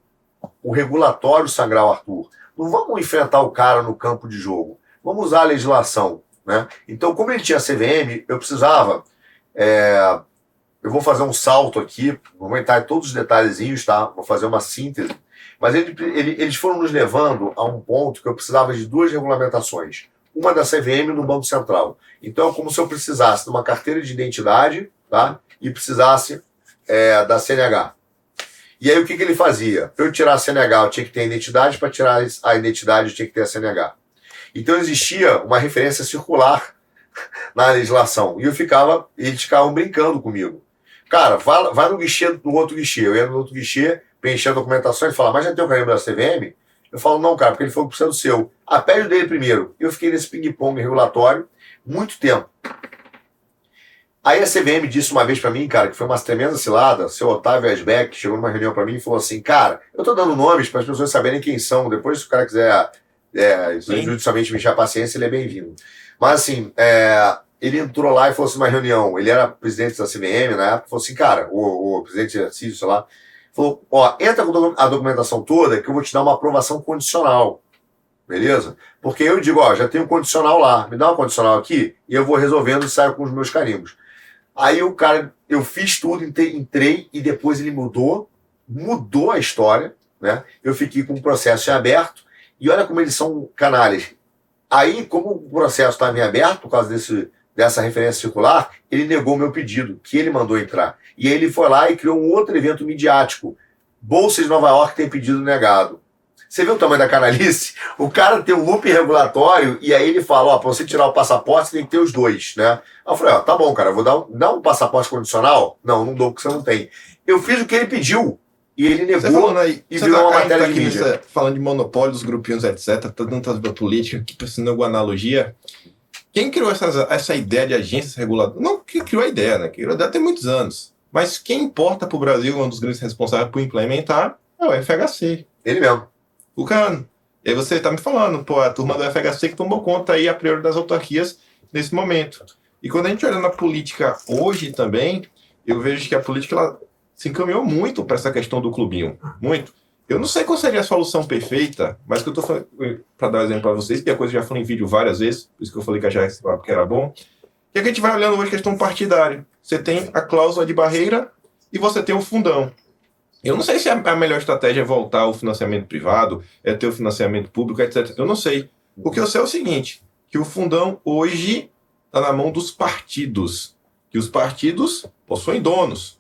o regulatório sangrar o Arthur. Não vamos enfrentar o cara no campo de jogo. Vamos usar a legislação. Né? Então, como ele tinha CVM, eu precisava. É, eu vou fazer um salto aqui, vou entrar em todos os detalhezinhos, tá? Vou fazer uma síntese. Mas ele, ele, eles foram nos levando a um ponto que eu precisava de duas regulamentações. Uma da CVM no Banco Central. Então, é como se eu precisasse de uma carteira de identidade tá? e precisasse é, da CNH. E aí, o que, que ele fazia? Para eu tirar a CNH, eu tinha que ter a identidade, para tirar a identidade, eu tinha que ter a CNH. Então existia uma referência circular na legislação. E eu ficava, eles ficavam brincando comigo. Cara, vai, vai no guichê do outro guichê. Eu ia no outro guichê, preencher a documentação e falar, mas já tem o carimbo da CVM? Eu falo, não, cara, porque ele falou que precisa do seu. Ah, pede o dele primeiro. Eu fiquei nesse ping-pong regulatório muito tempo. Aí a CVM disse uma vez para mim, cara, que foi uma tremenda cilada, seu Otávio Asbeck chegou numa reunião para mim e falou assim, cara, eu tô dando nomes para as pessoas saberem quem são, depois se o cara quiser é, judicialmente mexer a paciência, ele é bem-vindo. Mas assim, é, ele entrou lá e falou assim, uma reunião, ele era presidente da CVM na época, falou assim, cara, o, o presidente Cício, sei lá, falou, ó, entra com a documentação toda que eu vou te dar uma aprovação condicional. Beleza? Porque eu digo, ó, já tem um condicional lá, me dá uma condicional aqui e eu vou resolvendo e saio com os meus carimbos. Aí o cara, eu fiz tudo, entrei e depois ele mudou, mudou a história, né? Eu fiquei com o processo aberto e olha como eles são canalhas. Aí, como o processo estava em aberto por causa desse, dessa referência circular, ele negou o meu pedido, que ele mandou entrar. E aí ele foi lá e criou um outro evento midiático Bolsa de Nova York tem pedido negado. Você viu o tamanho da canalice? O cara tem um loop regulatório e aí ele fala, ó, pra você tirar o passaporte, você tem que ter os dois, né? Aí eu falei, ó, tá bom, cara, vou dar um, dar um passaporte condicional? Não, não dou, porque você não tem. Eu fiz o que ele pediu. E ele negou aí, e virou tá, uma matéria tá de mídia. Nessa, falando de monopólio dos grupinhos, etc., tá dando tanta política, que pensando alguma analogia. Quem criou essa, essa ideia de agências reguladoras? Não que criou a ideia, né? Que criou a ideia tem muitos anos. Mas quem importa para o Brasil, um dos grandes responsáveis por implementar, é o FHC. Ele mesmo. O cara. E aí você está me falando, pô, a turma do FHC que tomou conta aí a priori das autarquias nesse momento. E quando a gente olha na política hoje também, eu vejo que a política ela se encaminhou muito para essa questão do clubinho. Muito. Eu não sei qual seria a solução perfeita, mas que eu estou falando, para dar um exemplo para vocês, que a coisa já falei em vídeo várias vezes, por isso que eu falei que a Jax que era bom, que a gente vai olhando hoje questão partidária. Você tem a cláusula de barreira e você tem o fundão. Eu não sei se a melhor estratégia é voltar ao financiamento privado, é ter o financiamento público, etc. Eu não sei. O que eu sei é o seguinte, que o fundão hoje está na mão dos partidos, que os partidos possuem donos.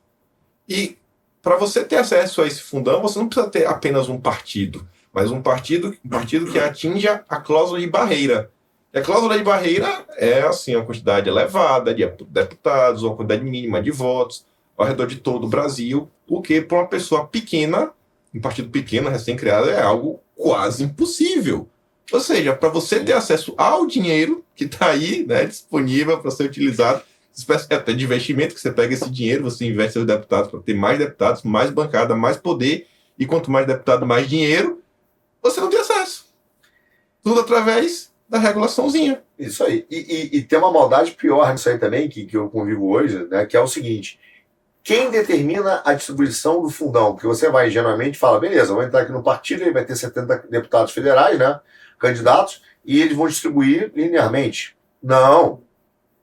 E para você ter acesso a esse fundão, você não precisa ter apenas um partido, mas um partido, um partido que atinja a cláusula de barreira. E a cláusula de barreira é assim, uma quantidade elevada de deputados, uma quantidade mínima de votos ao redor de todo o Brasil, o que para uma pessoa pequena, um partido pequeno, recém-criado, é algo quase impossível. Ou seja, para você ter acesso ao dinheiro que está aí, né, disponível para ser utilizado, espécie até de investimento, que você pega esse dinheiro, você investe seus deputados para ter mais deputados, mais bancada, mais poder, e quanto mais deputado, mais dinheiro, você não tem acesso. Tudo através da regulaçãozinha. Isso aí. E, e, e, tem uma maldade pior nisso aí também, que, que eu convivo hoje, né, que é o seguinte: quem determina a distribuição do fundão? Porque você vai ingenuamente e fala, beleza, vou entrar aqui no partido, ele vai ter 70 deputados federais, né? Candidatos, e eles vão distribuir linearmente. Não.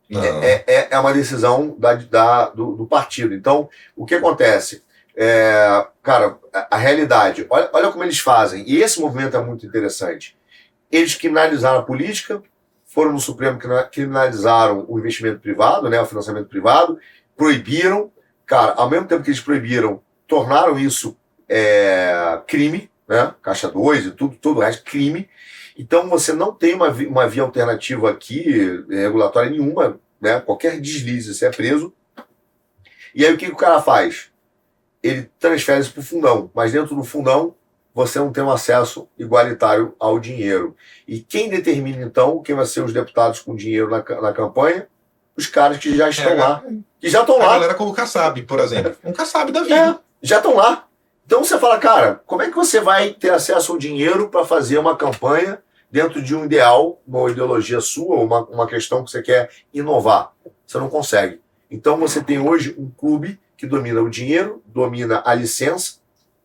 Não. É, é, é uma decisão da, da, do, do partido. Então, o que acontece? É, cara, a, realidade, olha, olha como eles fazem, e esse movimento é muito interessante. Eles criminalizaram a política, foram no Supremo criminalizaram o investimento privado, né, o financiamento privado, proibiram Cara, ao mesmo tempo que eles proibiram, tornaram isso é, crime, né? Caixa 2 e tudo, todo o resto, crime. Então você não tem uma, via, uma via alternativa aqui, é, regulatória nenhuma, né? Qualquer deslize, você é preso. E aí o que, que o cara faz? Ele transfere isso para o fundão, mas dentro do fundão você não tem um acesso igualitário ao dinheiro. E quem determina então quem vai ser os deputados com dinheiro na, na campanha? Os caras que já estão é, lá que já estão lá. A galera como o Kassab, por exemplo. Um Kassab da vida. É, já estão lá. Então você fala, cara, como é que você vai ter acesso ao dinheiro para fazer uma campanha dentro de um ideal, uma ideologia sua, uma, uma questão que você quer inovar? Você não consegue. Então você tem hoje um clube que domina o dinheiro, domina a licença,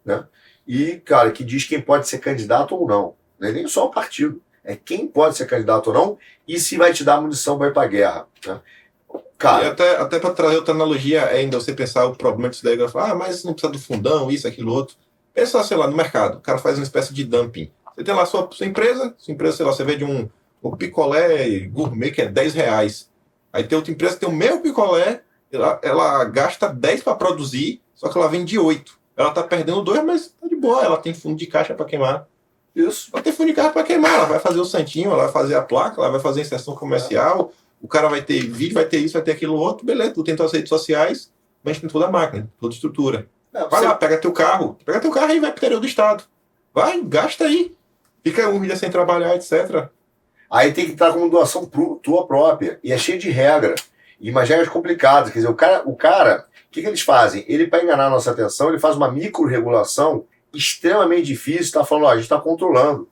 né? E, cara, que diz quem pode ser candidato ou não. Não é nem só o partido. É quem pode ser candidato ou não e se vai te dar munição para ir para a guerra. Né? Cara, e até, até para trazer outra analogia ainda, você pensar o problema disso daí, falar, ah, mas não precisa do fundão, isso, aquilo, outro. Pensa, sei lá, no mercado, o cara faz uma espécie de dumping. Você tem lá a sua, sua empresa, sua empresa, sei lá, você vende um, um picolé gourmet que é 10 reais. Aí tem outra empresa que tem o mesmo picolé, ela, ela gasta 10 para produzir, só que ela vende 8. Ela tá perdendo 2, mas tá de boa, ela tem fundo de caixa para queimar. Isso. Ela tem fundo de caixa para queimar, ela vai fazer o santinho, ela vai fazer a placa, ela vai fazer a inserção comercial, o cara vai ter vídeo, vai ter isso, vai ter aquilo outro, beleza, tu tem tuas redes sociais, mas tem toda a máquina, toda a estrutura. É, vai você... lá, pega teu carro, pega teu carro e vai pro interior do estado. Vai, gasta aí. Fica um dia sem trabalhar, etc. Aí tem que estar como doação pro, tua própria. E é cheio de regra. E umas regras complicadas. Quer dizer, o cara, o cara o que, que eles fazem? Ele, para enganar a nossa atenção, ele faz uma micro-regulação extremamente difícil, está falando, ó, a gente está controlando.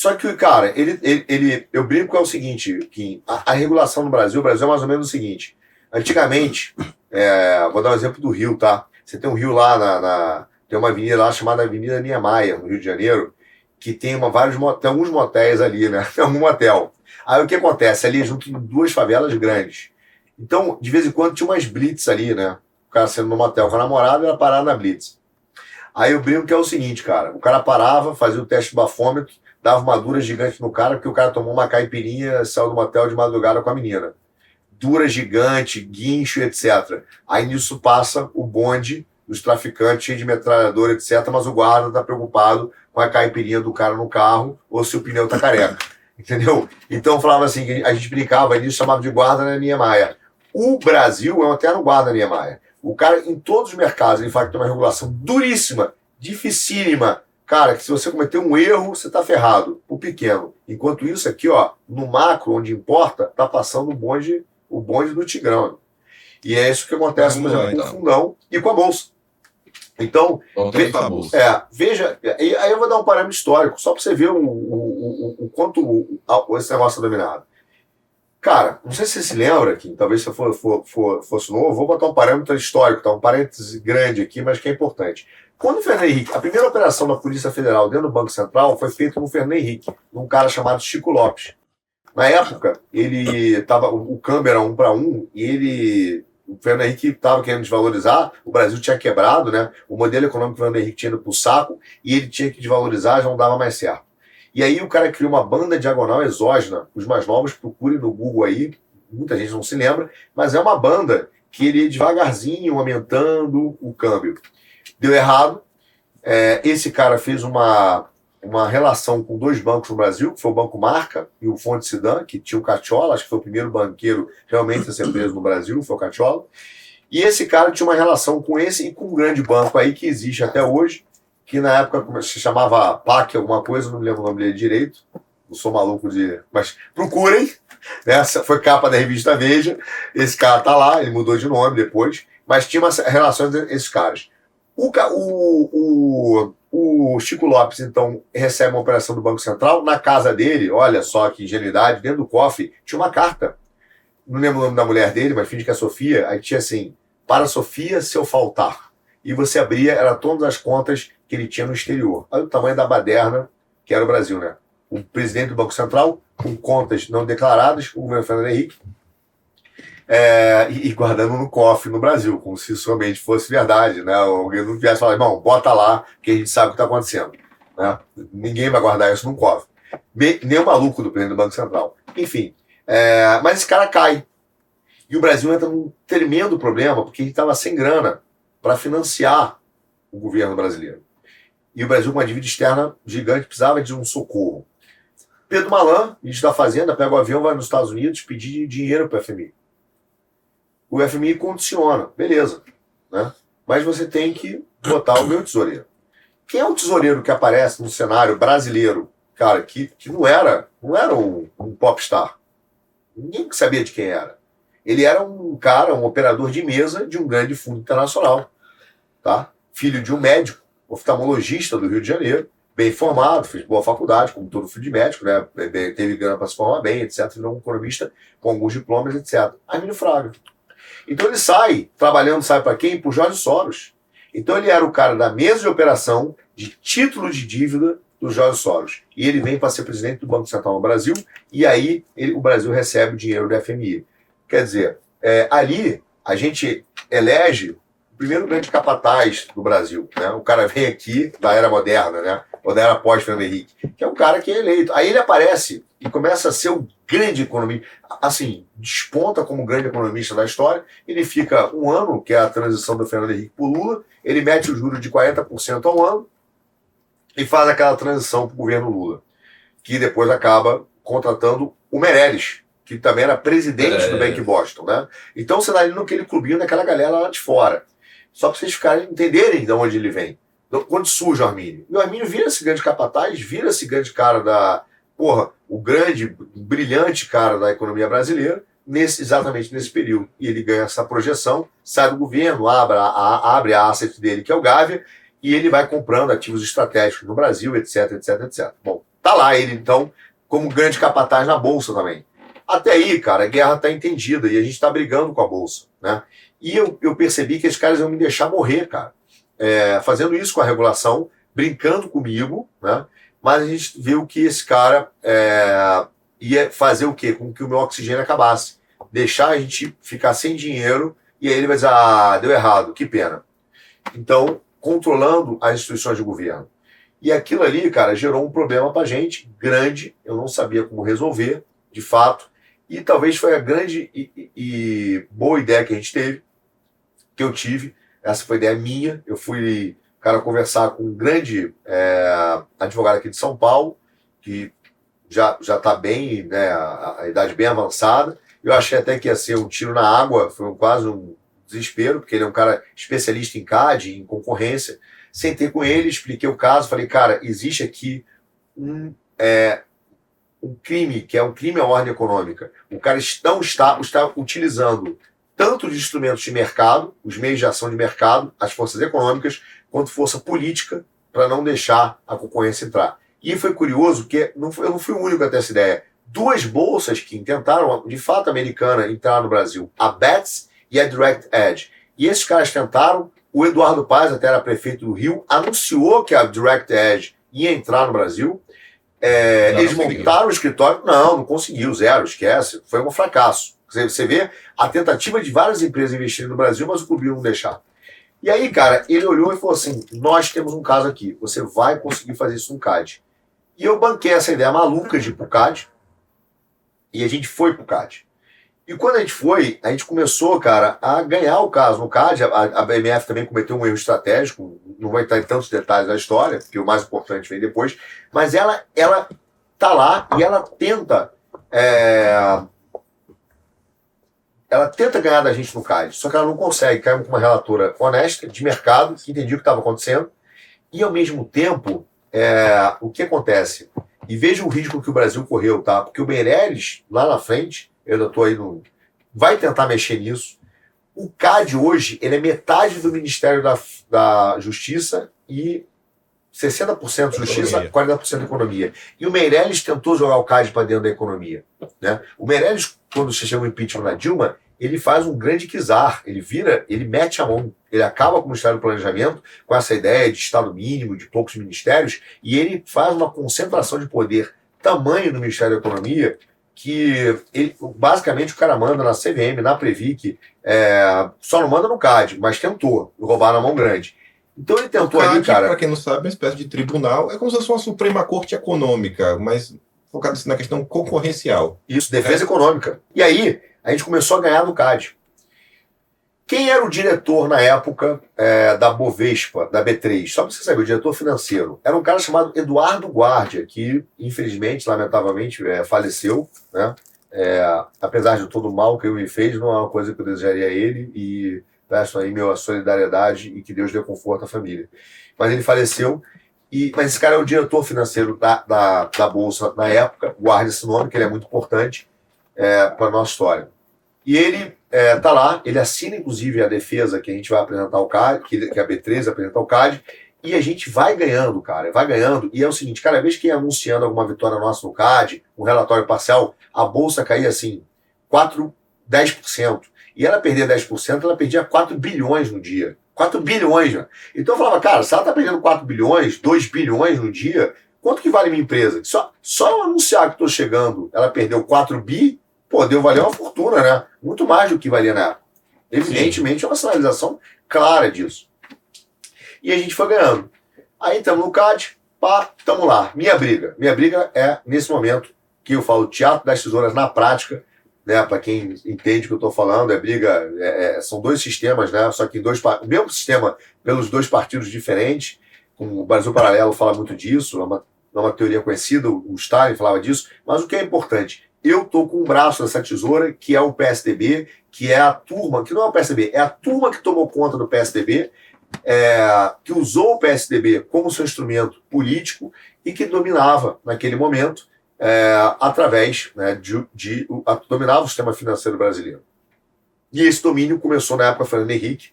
Só que, cara, ele, ele, ele, eu brinco é o seguinte, que a, a, regulação no Brasil, o Brasil é mais ou menos o seguinte. Antigamente, é, vou dar um exemplo do Rio, tá? Você tem um rio lá na, na, Tem uma avenida lá chamada Avenida Niemeyer, no Rio de Janeiro, que tem uma, vários, tem alguns motéis ali, né? Tem algum motel. Aí o que acontece? Ali junto duas favelas grandes. Então, de vez em quando tinha umas blitz ali, né? O cara sendo no motel com a namorada era parar na blitz. Aí eu brinco que é o seguinte, cara. O cara parava, fazia o teste do bafômetro, dava uma dura gigante no cara, porque o cara tomou uma caipirinha, saiu do motel de madrugada com a menina. Dura gigante, guincho, etc. Aí nisso passa o bonde dos traficantes, cheio de metralhador, etc. Mas o guarda está preocupado com a caipirinha do cara no carro ou se o pneu tá careca. Entendeu? Então falava assim, a gente brincava nisso, chamava de guarda na Niemeyer. O Brasil é um eterno guarda Niemeyer. O cara, em todos os mercados, ele fala que tem uma regulação duríssima, dificílima. Cara, que se você cometer um erro, você tá ferrado. O pequeno. Enquanto isso aqui, ó, no macro, onde importa, tá passando o bonde, o bonde do Tigrão. E é isso que acontece, por exemplo, com o então. fundão e com a bolsa. Então, ve é, veja, aí eu vou dar um parâmetro histórico, só para você ver o, o, o, o quanto esse negócio é dominado. Cara, não sei se você se lembra, que talvez se for, for, for, fosse novo, vou botar um parâmetro histórico, tá? um parêntese grande aqui, mas que é importante. Quando o Fernando Henrique, a primeira operação da Polícia Federal dentro do Banco Central foi feita no Fernando Henrique, num cara chamado Chico Lopes. Na época, ele tava, o câmbio era um para um, e ele o Fernando Henrique estava querendo desvalorizar, o Brasil tinha quebrado, né? O modelo econômico do Fernando Henrique tinha ido para o saco e ele tinha que desvalorizar, já não dava mais certo. E aí o cara criou uma banda diagonal exógena, os mais novos procurem no Google aí, muita gente não se lembra, mas é uma banda que ele devagarzinho aumentando o câmbio. Deu errado, é, esse cara fez uma uma relação com dois bancos no Brasil, que foi o Banco Marca e o Fonte Sidan, que tinha o Catiola, acho que foi o primeiro banqueiro realmente a ser preso no Brasil, foi o Catiola. E esse cara tinha uma relação com esse e com um grande banco aí que existe até hoje, que na época se chamava PAC alguma coisa, não me lembro o nome dele direito, não sou maluco de... Mas procurem, essa né? foi capa da revista Veja, esse cara tá lá, ele mudou de nome depois, mas tinha uma relação entre esses caras. O, o, o, o Chico Lopes, então, recebe uma operação do Banco Central. Na casa dele, olha só que ingenuidade, dentro do cofre tinha uma carta. Não lembro o nome da mulher dele, mas finge que é Sofia. Aí tinha assim: para Sofia, se eu faltar. E você abria, era todas as contas que ele tinha no exterior. Olha o tamanho da baderna que era o Brasil, né? O presidente do Banco Central, com contas não declaradas, o governo Fernando Henrique, é, e, guardando no cofre no Brasil, como se somente fosse verdade, né? Alguém não viesse falar, irmão, bota lá que a gente sabe o que está acontecendo. Né? Ninguém vai guardar isso no cofre. Nem o maluco do presidente do Banco Central. Enfim, é, mas esse cara cai. E o Brasil entra num tremendo problema, porque ele estava sem grana para financiar o governo brasileiro. E o Brasil, com uma dívida externa gigante, precisava de um socorro. Pedro Malan, ministro da Fazenda, pega o avião, vai nos Estados Unidos pedir dinheiro para a FMI o FMI condiciona, beleza. Né? Mas você tem que botar o meu tesoureiro. Quem é o tesoureiro que aparece no cenário brasileiro, cara, que, que não era, não era um, um popstar. Ninguém sabia de quem era. Ele era um cara, um operador de mesa de um grande fundo internacional. Tá? Filho de um médico, oftalmologista do Rio de Janeiro, bem formado, fez boa faculdade, como todo filho de médico, né? teve grana para se formar bem, etc. Virou um economista com alguns diplomas, etc. Armínio Fraga. Então ele sai, trabalhando, sai para quem? Para Jorge Soros. Então ele era o cara da mesa de operação de título de dívida do Jorge Soros. E ele vem para ser presidente do Banco Central no Brasil, e aí ele, o Brasil recebe o dinheiro do FMI. Quer dizer, é, ali a gente elege o primeiro grande capataz do Brasil. Né? O cara vem aqui da era moderna, né? ou da era pós-Fernando Henrique, que é o cara que é eleito. Aí ele aparece e começa a ser o grande economista, assim, desponta como grande economista da história. Ele fica um ano, que é a transição do Fernando Henrique para o Lula, ele mete o juro de 40% ao ano e faz aquela transição para o governo Lula, que depois acaba contratando o Meirelles, que também era presidente é. do Bank Boston, né? Então você dá ali naquele clubinho daquela galera lá de fora. Só para vocês ficarem entenderem de onde ele vem. Quando surge o Armínio. E o Armínio vira esse grande capataz, vira esse grande cara da, porra, o grande, brilhante cara da economia brasileira, nesse, exatamente nesse período. E ele ganha essa projeção, sai do governo, abre a, abre a asset dele, que é o Gávea, e ele vai comprando ativos estratégicos no Brasil, etc, etc, etc. Bom, tá lá ele, então, como grande capataz na Bolsa também. Até aí, cara, a guerra tá entendida e a gente tá brigando com a Bolsa, né? E eu, eu percebi que esses caras iam me deixar morrer, cara. É, fazendo isso com a regulação, brincando comigo, né? mas a gente viu que esse cara é, ia fazer o quê? Com que o meu oxigênio acabasse. Deixar a gente ficar sem dinheiro e aí ele vai dizer, ah, deu errado, que pena. Então, controlando as instituições de governo. E aquilo ali, cara, gerou um problema pra gente, grande, eu não sabia como resolver, de fato, e talvez foi a grande e, e, e boa ideia que a gente teve, que eu tive, essa foi ideia minha. Eu fui, cara, conversar com um grande é, advogado aqui de São Paulo, que já já está bem, né, a, a, idade bem avançada. Eu achei até que ia ser um tiro na água, foi quase um desespero, porque ele é um cara especialista em CAD, em concorrência. Sentei com ele, expliquei o caso, falei, cara, existe aqui um, é, um crime, que é um crime à ordem econômica. O cara não está, está utilizando tanto de instrumentos de mercado, os meios de ação de mercado, as forças econômicas, quanto força política, para não deixar a concorrência entrar. E foi curioso que não foi, eu não fui o único a ter essa ideia. Duas bolsas que tentaram, de fato americana, entrar no Brasil, a BETS e a Direct Edge. E esses caras tentaram, o Eduardo Paz, até era prefeito do Rio, anunciou que a Direct Edge ia entrar no Brasil. É, eles montaram o escritório. Não, não conseguiu, zero, esquece. Foi um fracasso. Você vê a tentativa de várias empresas investirem no Brasil, mas o clube não deixar. E aí, cara, ele olhou e falou assim: Nós temos um caso aqui, você vai conseguir fazer isso no CAD. E eu banquei essa ideia maluca de ir pro CAD. E a gente foi pro CAD. E quando a gente foi, a gente começou, cara, a ganhar o caso no CAD. A, a BMF também cometeu um erro estratégico, não vai estar em tantos detalhes da história, porque o mais importante vem depois. Mas ela, ela tá lá e ela tenta. É, ela tenta ganhar da gente no CAD, só que ela não consegue. Caiu com uma relatora honesta, de mercado, que entendia o que estava acontecendo. E ao mesmo tempo, é, o que acontece? E veja o risco que o Brasil correu, tá? Porque o Meirelles, lá na frente, eu ainda estou aí no. Vai tentar mexer nisso. O CAD hoje ele é metade do Ministério da, da Justiça e 60% justiça, 40% economia. E o Meirelles tentou jogar o CAD para dentro da economia. Né? O Meirelles, quando se chama o impeachment na Dilma, ele faz um grande quizar, ele vira, ele mete a mão, ele acaba com o Ministério do Planejamento, com essa ideia de Estado mínimo, de poucos ministérios, e ele faz uma concentração de poder tamanho no Ministério da Economia que ele, basicamente o cara manda na CVM, na Previc, é, só não manda no CAD, mas tentou roubar na mão grande. Então ele tentou CAD, ali, cara. Para quem não sabe, é uma espécie de tribunal, é como se fosse uma Suprema Corte Econômica, mas focado na questão concorrencial. Isso, defesa é. econômica. E aí, a gente começou a ganhar no CAD. Quem era o diretor na época é, da Bovespa, da B3? Só para você saber, o diretor financeiro. Era um cara chamado Eduardo Guardia, que infelizmente, lamentavelmente, é, faleceu. Né? É, apesar de todo o mal que ele me fez, não é uma coisa que eu desejaria a ele e peço aí minha solidariedade e que Deus dê conforto à família. Mas ele faleceu, e, mas esse cara é o diretor financeiro da, da, da Bolsa na época, guarde esse nome, que ele é muito importante é, para a nossa história. E ele é, tá lá, ele assina inclusive a defesa que a gente vai apresentar o CAD, que, que a B13 apresentar o CAD, e a gente vai ganhando, cara, vai ganhando. E é o seguinte, cada vez que ia anunciando alguma vitória nossa no CAD, um relatório parcial, a bolsa caía assim, 4, 10%. E ela perdia 10%, ela perdia 4 bilhões no dia. 4 bilhões, né? Então eu falava, cara, se ela tá perdendo 4 bilhões, 2 bilhões no dia, quanto que vale minha empresa? Só, só eu anunciar que estou chegando, ela perdeu 4 bi, pô, deu valer uma fortuna, né? Muito mais do que valia na época. Evidentemente, é uma sinalização clara disso. E a gente foi ganhando. Aí estamos no CAD, pá, estamos lá. Minha briga. Minha briga é, nesse momento, que eu falo teatro das tesouras na prática, né? Para quem entende o que eu estou falando, é briga. É, é, são dois sistemas, né? Só que dois, o mesmo sistema pelos dois partidos diferentes. O Brasil Paralelo fala muito disso, é uma, é uma teoria conhecida, o Stalin falava disso, mas o que é importante? eu tô com um braço dessa tesoura, que é o PSDB, que é a turma, que não é o PSDB, é a turma que tomou conta do PSDB, é, que usou o PSDB como seu instrumento político e que dominava, naquele momento, é, através né, de, de, dominava o sistema financeiro brasileiro. E esse domínio começou na época Fernando Henrique,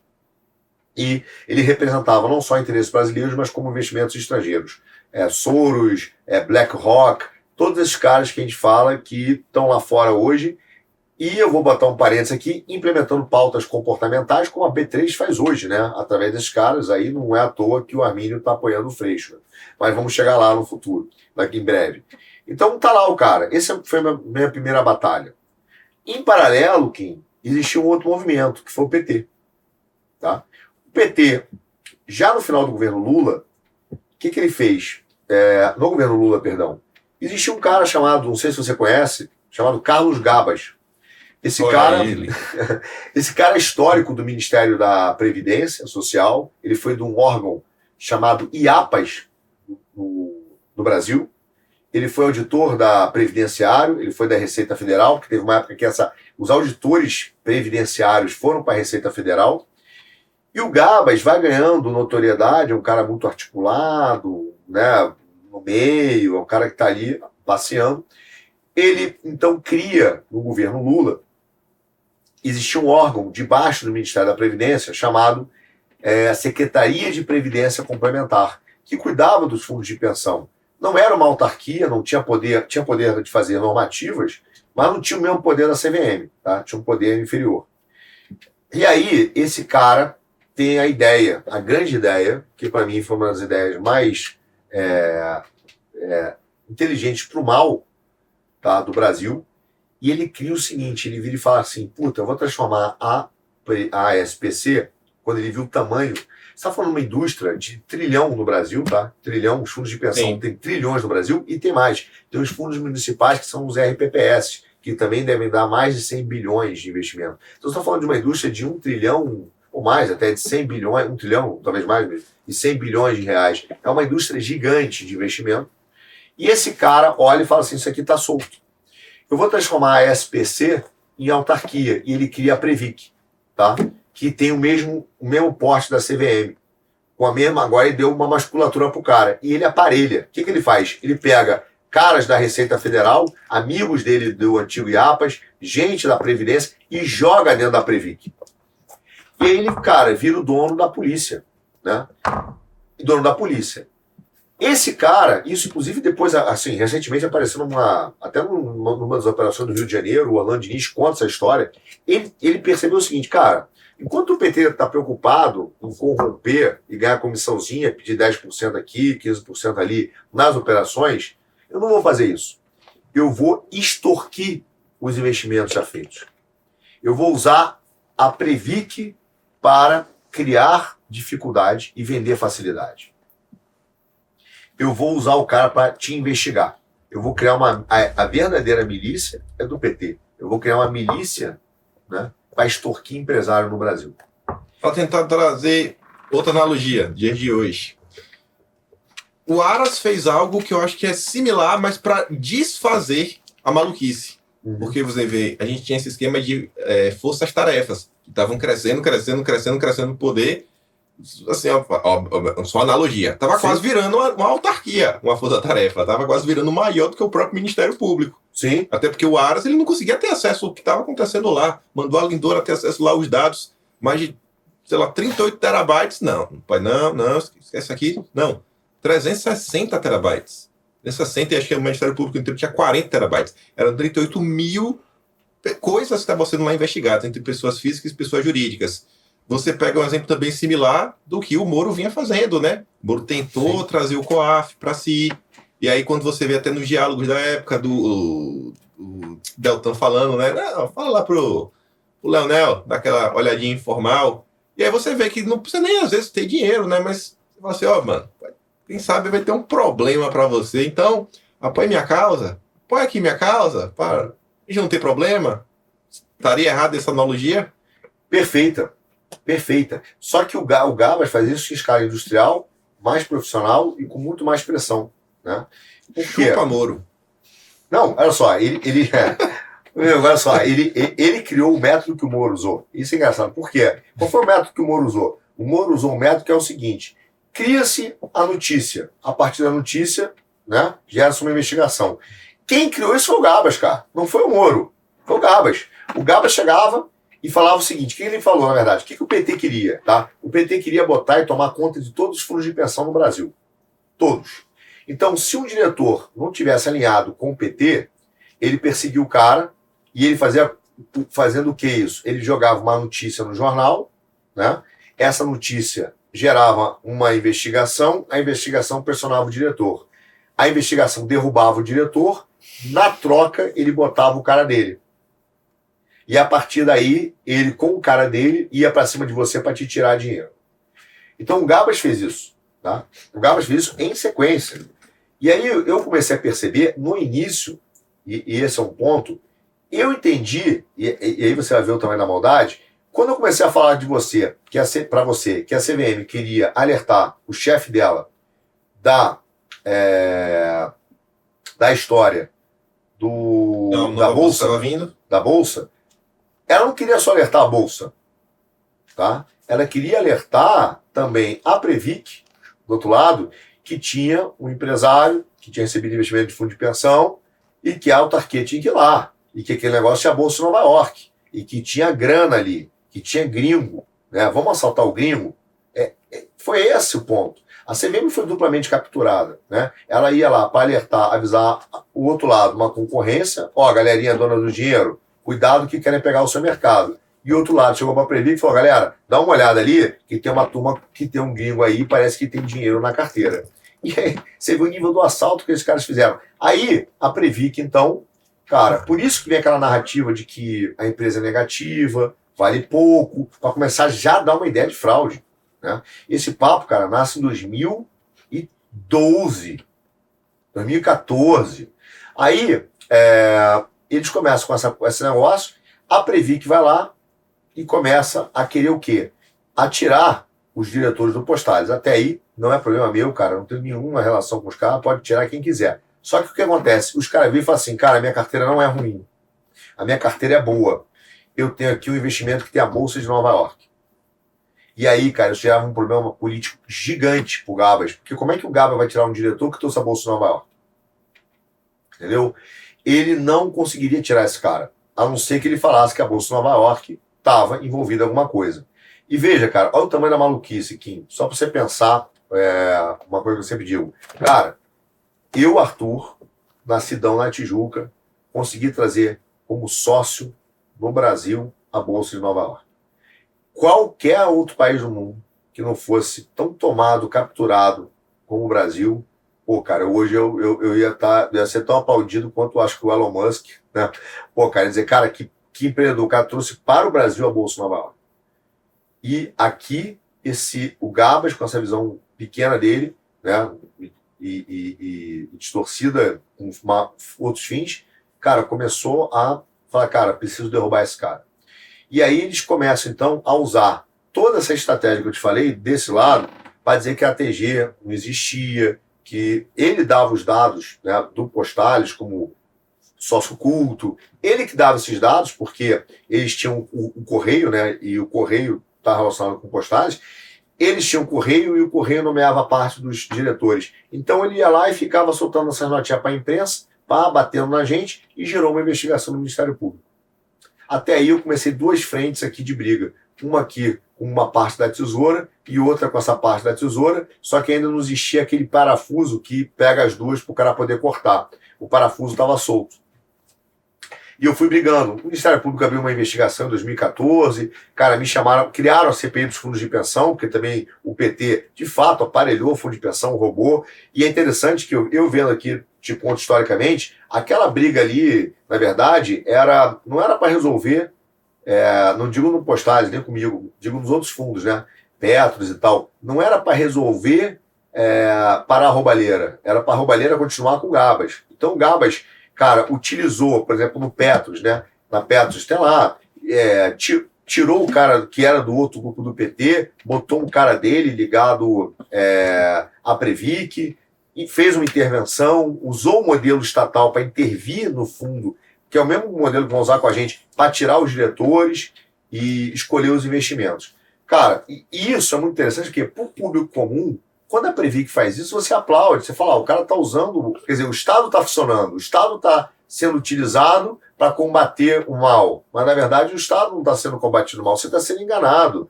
e ele representava não só interesses brasileiros, mas como investimentos estrangeiros. É, Soros, é, BlackRock, todos esses caras que a gente fala que estão lá fora hoje. E eu vou botar um parênteses aqui, implementando pautas comportamentais, como a B3 faz hoje, né? Através desses caras, aí não é à toa que o Armínio está apoiando o Freixo. Né? Mas vamos chegar lá no futuro, daqui em breve. Então tá lá o cara. Essa foi a minha, primeira batalha. Em paralelo, Kim, existia um outro movimento, que foi o PT. Tá? O PT, já no final do governo Lula, o que, que ele fez? É, no governo Lula, perdão, Existia um cara chamado, não sei se você conhece, chamado Carlos Gabas. Esse Olha cara, esse cara é histórico do Ministério da Previdência Social. Ele foi de um órgão chamado IAPAS no, no Brasil. Ele foi auditor da Previdenciário, ele foi da Receita Federal, que teve uma época que essa, os auditores previdenciários foram para a Receita Federal. E o Gabas vai ganhando notoriedade, é um cara muito articulado, né, no meio, é um cara que está ali passeando. Ele então cria no governo Lula existia um órgão debaixo do Ministério da Previdência chamado é, Secretaria de Previdência Complementar, que cuidava dos fundos de pensão. Não era uma autarquia, não tinha poder, tinha poder de fazer normativas, mas não tinha o mesmo poder da CVM, tá? tinha um poder inferior. E aí, esse cara tem a ideia, a grande ideia, que para mim foi uma das ideias mais é, é, inteligentes para o mal tá, do Brasil, e ele cria o seguinte: ele vira e fala assim, puta, eu vou transformar a, a SPC, quando ele viu o tamanho. Você está falando de uma indústria de trilhão no Brasil, tá? Trilhão, os fundos de pensão Sim. tem trilhões no Brasil e tem mais. Tem os fundos municipais que são os RPPS, que também devem dar mais de 100 bilhões de investimento. Então, você está falando de uma indústria de um trilhão ou mais, até de 100 bilhões, um trilhão, talvez mais mesmo, e 100 bilhões de reais. É uma indústria gigante de investimento. E esse cara olha e fala assim: isso aqui está solto. Eu vou transformar a SPC em autarquia e ele cria a Previc, tá? Que tem o mesmo, o mesmo porte da CVM. Com a mesma, agora ele deu uma musculatura pro cara. E ele aparelha. O que, que ele faz? Ele pega caras da Receita Federal, amigos dele do antigo IAPAS, gente da Previdência e joga dentro da Previc. E ele, cara, vira o dono da polícia, né? Dono da polícia. Esse cara, isso inclusive depois, assim, recentemente apareceu numa, até numa, numa das operações do Rio de Janeiro, o Orlando Diniz conta essa história, ele, ele percebeu o seguinte, cara, enquanto o PT está preocupado em corromper e ganhar comissãozinha, pedir 10% aqui, 15% ali nas operações, eu não vou fazer isso. Eu vou extorquir os investimentos já feitos. Eu vou usar a Previc para criar dificuldade e vender facilidade eu vou usar o cara para te investigar. Eu vou criar uma. A, a, verdadeira milícia é do PT. Eu vou criar uma milícia né, para extorquir empresário no Brasil. Para tentar trazer outra analogia, dia de hoje. O Aras fez algo que eu acho que é similar, mas para desfazer a maluquice. Uhum. Porque você vê, a gente tinha esse esquema de é, forças-tarefas, que estavam crescendo, crescendo, crescendo, crescendo no poder assim, ó, ó, só analogia, tava quase virando uma, uma autarquia, uma força-tarefa, tava quase virando maior do que o próprio Ministério Público. Sim. Até porque o Aras ele não conseguia ter acesso ao que estava acontecendo lá, mandou a Lindora ter acesso lá aos dados, mais de, sei lá, 38 terabytes, não, pai, não, não, esquece aqui, não, 360 terabytes. 360 e acho que o Ministério Público inteiro tinha 40 terabytes. Eram 38 mil coisas que estavam sendo lá investigadas entre pessoas físicas e pessoas jurídicas você pega um exemplo também similar do que o Moro vinha fazendo, né? O Moro tentou Sim. trazer o COAF para si. E aí, quando você vê até nos diálogos da época do, Deltan falando, né? Não, fala lá pro, pro Leonel, daquela olhadinha informal. E aí você vê que não precisa nem às vezes ter dinheiro, né? Mas você fala assim, ó, oh, mano, quem sabe vai ter um problema para você. Então, apoie minha causa, apoie aqui minha causa, para gente não ter problema. Estaria errado essa analogia? Perfeita perfeita. Só que o, o Gabas faz isso em escala industrial, mais profissional e com muito mais pressão. Né? Chupa Moro. Não, olha só, ele. ele olha só, ele, ele criou o método que o Moro usou. Isso é engraçado. Por quê? Qual foi o método que o Moro usou? O Moro usou um método que é o seguinte: cria-se a notícia. A partir da notícia, né, gera-se uma investigação. Quem criou isso foi o Gabas, cara. Não foi o Moro. Foi o Gabas. O Gabas chegava, e falava o seguinte: o que ele falou, na verdade? O que, que o PT queria? Tá? O PT queria botar e tomar conta de todos os fundos de pensão no Brasil. Todos. Então, se um diretor não tivesse alinhado com o PT, ele perseguia o cara e ele fazia fazendo o que isso? Ele jogava uma notícia no jornal, né? Essa notícia gerava uma investigação, a investigação pressionava o diretor. A investigação derrubava o diretor, na troca ele botava o cara dele. E a partir daí, ele, com o cara dele, ia para cima de você para te tirar dinheiro. Então o Gabas fez isso. Tá? O Gabas fez isso em sequência. E aí eu comecei a perceber, no início, e, e esse é um ponto, Eu entendi, e, e, aí você vai ver o tamanho da maldade, quando eu comecei a falar de você, que para você, que a CVM queria alertar o chefe dela da, é, da história do, Não, da bolsa, bolsa da bolsa, ela não queria só alertar a bolsa, tá? Ela queria alertar também a Previc, do outro lado, que tinha um empresário que tinha recebido investimento de fundo de pensão e que a autarquia tinha que ir lá. E que aquele negócio tinha bolsa Nova York. E que tinha grana ali. Que tinha gringo. Né? Vamos assaltar o gringo? É, é, foi esse o ponto. A CVM foi duplamente capturada. Né? Ela ia lá para alertar, avisar o outro lado, uma concorrência. Ó, galerinha dona do dinheiro, cuidado que querem pegar o seu mercado. E outro lado chegou para a Previ e falou: galera, dá uma olhada ali, que tem uma turma que tem um gringo aí, parece que tem dinheiro na carteira. E aí, você vê o nível do assalto que esses caras fizeram. Aí, a Previc, então, cara, por isso que vem aquela narrativa de que a empresa é negativa, vale pouco, para começar já a dar uma ideia de fraude. Né? Esse papo, cara, nasce em 2012, 2014. Aí, é, eles começam com, essa, com esse negócio, a Previc vai lá e começa a querer o quê? Atirar os diretores do Postales. Até aí, não é problema meu, cara, não tenho nenhuma relação com os caras, pode tirar quem quiser. Só que o que acontece? Os caras vêm e falam assim, cara, minha carteira não é ruim. A minha carteira é boa. Eu tenho aqui um investimento que tem a Bolsa de Nova York. E aí, cara, isso gerava um problema político gigante pro Gabas. Porque como é que o Gabas vai tirar um diretor que trouxe a Bolsa de Nova York? Entendeu? Ele não conseguiria tirar esse cara. A não ser que ele falasse que a Bolsa de Nova York estava envolvida em alguma coisa. E veja, cara, olha o tamanho da maluquice, Kim. Só para você pensar é, uma coisa que eu sempre digo. Cara, eu, Arthur, nascidão na Tijuca, consegui trazer como sócio no Brasil a Bolsa de Nova York. Qualquer outro país do mundo que não fosse tão tomado, capturado como o Brasil, pô, cara, hoje eu, eu, eu ia, tá, ia ser tão aplaudido quanto acho que o Elon Musk, né? Pô, cara, dizer, cara, que, que empreendedor, o cara trouxe para o Brasil a Bolsa Nova York. E aqui, esse, o Gabas, com essa visão pequena dele, né? E, e, e, e distorcida com uma, outros fins, cara, começou a falar, cara, preciso derrubar esse cara. E aí eles começam, então, a usar toda essa estratégia que eu te falei, desse lado, para dizer que a TG não existia, que ele dava os dados né, do Postales como sócio culto, ele que dava esses dados, porque eles tinham o, o correio, né, e o correio está relacionado com Postales, eles tinham correio e o correio nomeava parte dos diretores. Então ele ia lá e ficava soltando essas notinhas para a imprensa, pá, batendo na gente e gerou uma investigação no Ministério Público. Até aí eu comecei duas frentes aqui de briga. Uma aqui com uma parte da tesoura e outra com essa parte da tesoura, só que ainda não existia aquele parafuso que pega as duas para o cara poder cortar. O parafuso estava solto. E eu fui brigando. O Ministério Público abriu uma investigação em 2014. Cara, me chamaram, criaram a CPI dos fundos de pensão, porque também o PT, de fato, aparelhou o fundo de pensão, roubou. E é interessante que eu, eu vendo aqui, tipo, conto historicamente, aquela briga ali, na verdade, era não era para resolver, é, não digo no Postales, nem comigo, digo nos outros fundos, né? Petros e tal. Não era para resolver é, para a roubalheira, era para a roubalheira continuar com o Gabas. Então, o Gabas cara, utilizou, por exemplo, no Petros, né? Na Petros tem lá, é, tirou o cara que era do outro grupo do PT, botou um cara dele ligado é, à Previc, e fez uma intervenção, usou o modelo estatal para intervir no fundo, que é o mesmo modelo que vão usar com a gente, para tirar os diretores e escolher os investimentos. Cara, e isso é muito interessante porque, para o público comum, quando a Previc faz isso, você aplaude, você fala, ah, o cara está usando, quer dizer, o Estado está funcionando, o Estado está sendo utilizado para combater o mal. Mas, na verdade, o Estado não está sendo combatido o mal, você está sendo enganado.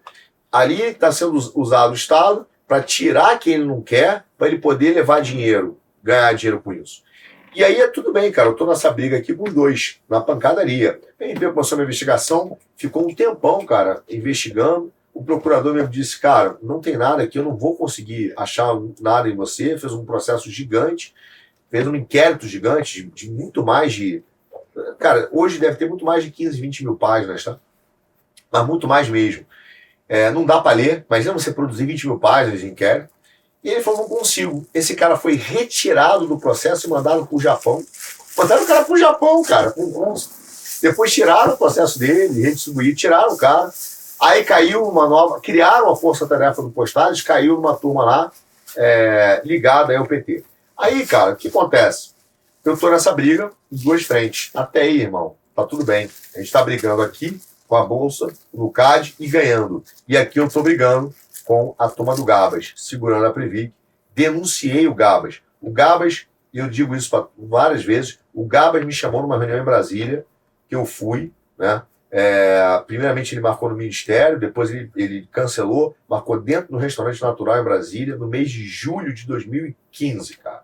Ali está sendo usado o Estado para tirar quem ele não quer, para ele poder levar dinheiro, ganhar dinheiro com isso. E aí é tudo bem, cara. Eu estou nessa briga aqui com dois, na pancadaria. A PNP começou uma investigação, ficou um tempão, cara, investigando o procurador mesmo disse, cara, não tem nada aqui, eu não vou conseguir achar nada em você, fez um processo gigante, fez um inquérito gigante, de, muito mais de. Cara, hoje deve ter muito mais de 15, 20 mil páginas, tá? Mas muito mais mesmo. É, não dá para ler, imagina você produzir 20 mil páginas de inquérito. E ele falou: não consigo. Esse cara foi retirado do processo e mandado para o Japão. Mandaram o cara para o Japão, cara, com, com Depois tiraram o processo dele, redistribuíram, tiraram o cara. Aí caiu uma nova, criaram a força-tarefa do Postales, caiu uma turma lá é, ligada ao PT. Aí, cara, o que acontece? Eu estou nessa briga duas frentes. Até aí, irmão, tá tudo bem. A gente está brigando aqui com a Bolsa, no CAD e ganhando. E aqui eu estou brigando com a turma do Gabas, segurando a Previc. Denunciei o Gabas. O Gabas, e eu digo isso várias vezes, o Gabas me chamou numa reunião em Brasília, que eu fui, né? É, primeiramente ele marcou no Ministério, depois ele, ele cancelou, marcou dentro do Restaurante Natural em Brasília, no mês de julho de 2015, cara.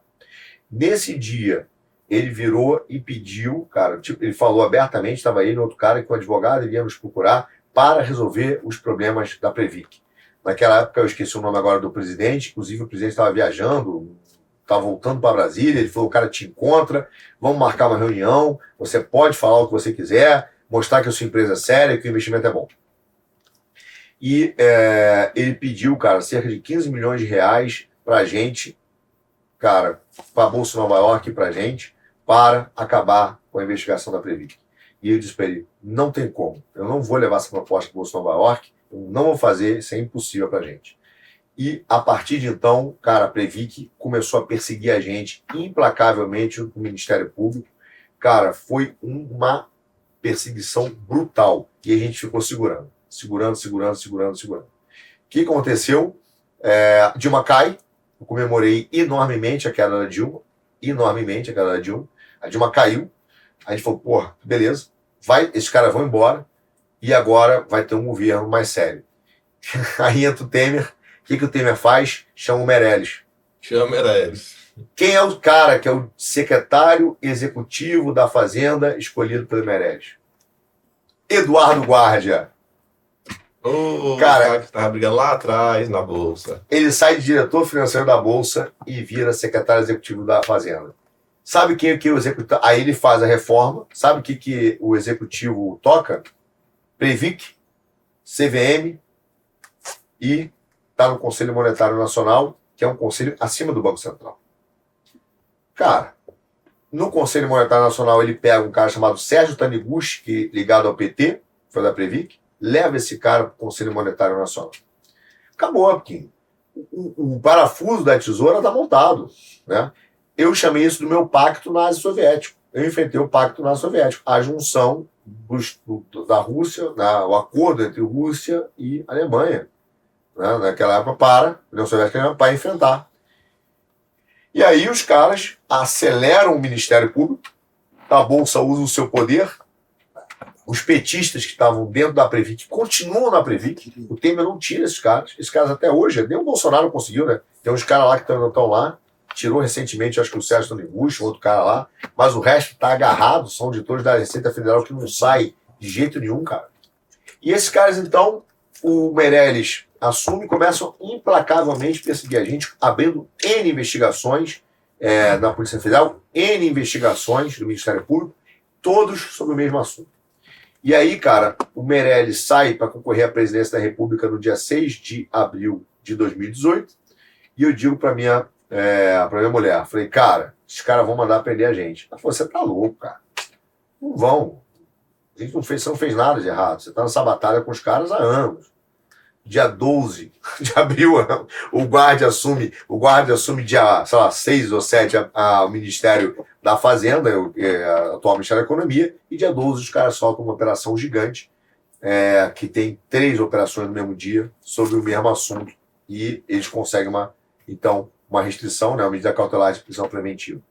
Nesse dia, ele virou e pediu, cara, tipo, ele falou abertamente, estava ele outro cara com o advogado, ele ia nos procurar para resolver os problemas da Previc. Naquela época, eu esqueci o nome agora do presidente, inclusive o presidente estava viajando, estava voltando para Brasília, ele falou, o cara te encontra, vamos marcar uma reunião, você pode falar o que você quiser, mostrar que a sua empresa é séria, que o investimento é bom. E é, ele pediu, cara, cerca de 15 milhões de reais para a gente, cara, para a Bolsa Nova York para a gente, para acabar com a investigação da Previc. E eu disse para ele, não tem como, eu não vou levar essa proposta para a Bolsa Nova York, não vou fazer, isso é impossível para a gente. E a partir de então, cara, a Previc começou a perseguir a gente implacavelmente no Ministério Público. Cara, foi uma perseguição brutal. E a gente ficou segurando, segurando, segurando, segurando, segurando. O que aconteceu? É, Dilma cai, eu comemorei enormemente a queda da Dilma, enormemente a queda da Dilma. A Dilma caiu, a gente falou, porra, beleza, vai, esses caras vão embora e agora vai ter um governo mais sério. Aí entra o Temer, o que, que o Temer faz? Chama o Meirelles. Chama o Meirelles. Quem é o cara que é o secretário executivo da Fazenda escolhido pelo Meirelles? Eduardo Guardia. O cara, cara que estava brigando lá atrás na Bolsa. Ele sai de diretor financeiro da Bolsa e vira secretário executivo da Fazenda. Sabe quem é que o executivo. Aí ele faz a reforma. Sabe o que, que o executivo toca? Previc, CVM e está no Conselho Monetário Nacional, que é um conselho acima do Banco Central. Cara, no Conselho Monetário Nacional ele pega um cara chamado Sérgio Taniguchi, que ligado ao PT, foi da Previc, leva esse cara para o Conselho Monetário Nacional. Acabou, porque o, o parafuso da tesoura está montado. Né? Eu chamei isso do meu pacto nazi-soviético. Eu enfrentei o pacto nazi-soviético, a junção dos, do, da Rússia, né, o acordo entre Rússia e Alemanha, né, naquela época, para a União Soviética para enfrentar. E aí os caras aceleram o Ministério Público, a Bolsa usa o seu poder, os petistas que estavam dentro da Previc continuam na Previc, o Temer não tira esses caras, esses caras até hoje, nem o Bolsonaro conseguiu, né? Tem uns caras lá que estão lá, tirou recentemente, acho que o Sérgio Tonibucho, outro cara lá, mas o resto está agarrado, são auditores da Receita Federal que não sai de jeito nenhum, cara. E esses caras, então, o Meirelles assume e começam implacavelmente a perseguir a gente, abrindo N investigações é, na Polícia Federal, N investigações do Ministério Público, todos sobre o mesmo assunto. E aí, cara, o Meirelles sai para concorrer à presidência da República no dia 6 de abril de 2018, e eu digo para minha, é, minha mulher, falei, cara, esses caras vão mandar prender a gente. Ela falou, você tá louco, cara. Não vão. A gente não fez, você não fez nada de errado. Você tá nessa batalha com os caras há anos dia 12 de abril, o guarda assume, o guarda assume dia, sei lá, 6 ou 7 a, a, o Ministério da Fazenda, o é, atual Ministério da Economia, e dia 12 os caras soltam uma operação gigante, é, que tem três operações no mesmo dia, sobre o mesmo assunto, e eles conseguem uma, então, uma restrição, né, uma medida cautelar de prisão preventiva.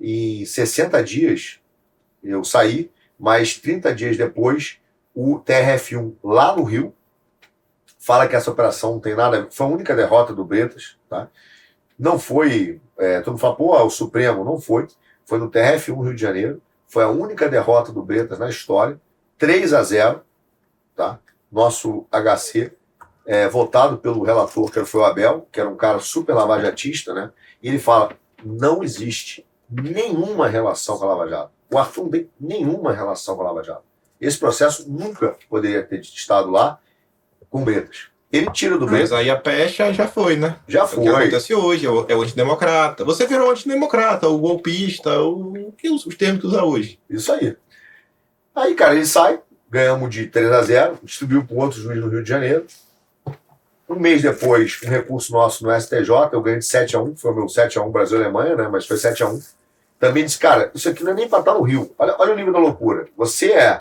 Em 60 dias, eu saí, mas 30 dias depois, o TRF1 lá no Rio, fala que essa operação não tem nada. Foi a única derrota do Bretas, tá? Não foi. É, todo mundo fala, pô, o Supremo. Não foi. Foi no TRF1 Rio de Janeiro. Foi a única derrota do Bretas na história. 3 a 0 tá? Nosso HC, é, votado pelo relator, que foi o Abel, que era um cara super lavajatista, né? E ele fala: não existe nenhuma relação com a Lava Jato. O Arthur não tem nenhuma relação com a Lava Jato. Esse processo nunca poderia ter estado lá com Bretas. Ele tira do Bretas. Mas aí a pecha já foi, né? Já foi. É o que acontece hoje, é o, é o antidemocrata. Você virou antidemocrata, o golpista, o, os, os termos que usa hoje. Isso aí. Aí, cara, ele sai, ganhamos de 3 a 0 distribuiu para outro juiz no Rio de Janeiro. Um mês depois, um recurso nosso no STJ, eu ganhei de 7 a 1 foi o meu 7 a 1 Brasil-Alemanha, né? Mas foi 7 a 1 Também disse, cara, isso aqui não é nem para estar no Rio. Olha, olha o nível da loucura. Você é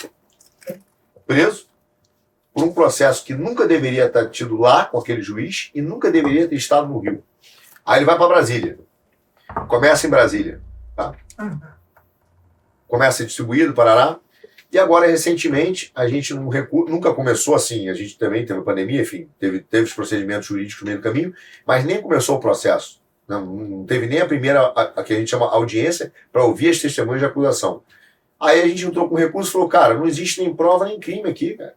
preso por um processo que nunca deveria ter tido lá com aquele juiz e nunca deveria ter estado no Rio. Aí ele vai para Brasília. Começa em Brasília. Tá? Começa distribuído, Parará. E agora, recentemente, a gente não recu... nunca começou assim, a gente também teve pandemia, enfim, teve, teve os procedimentos jurídicos no meio do caminho, mas nem começou o processo. Não, não teve nem a primeira, a, a que a gente chama audiência, para ouvir as testemunhas de acusação. Aí a gente entrou com recurso e falou, cara, não existe nem prova nem crime aqui, cara.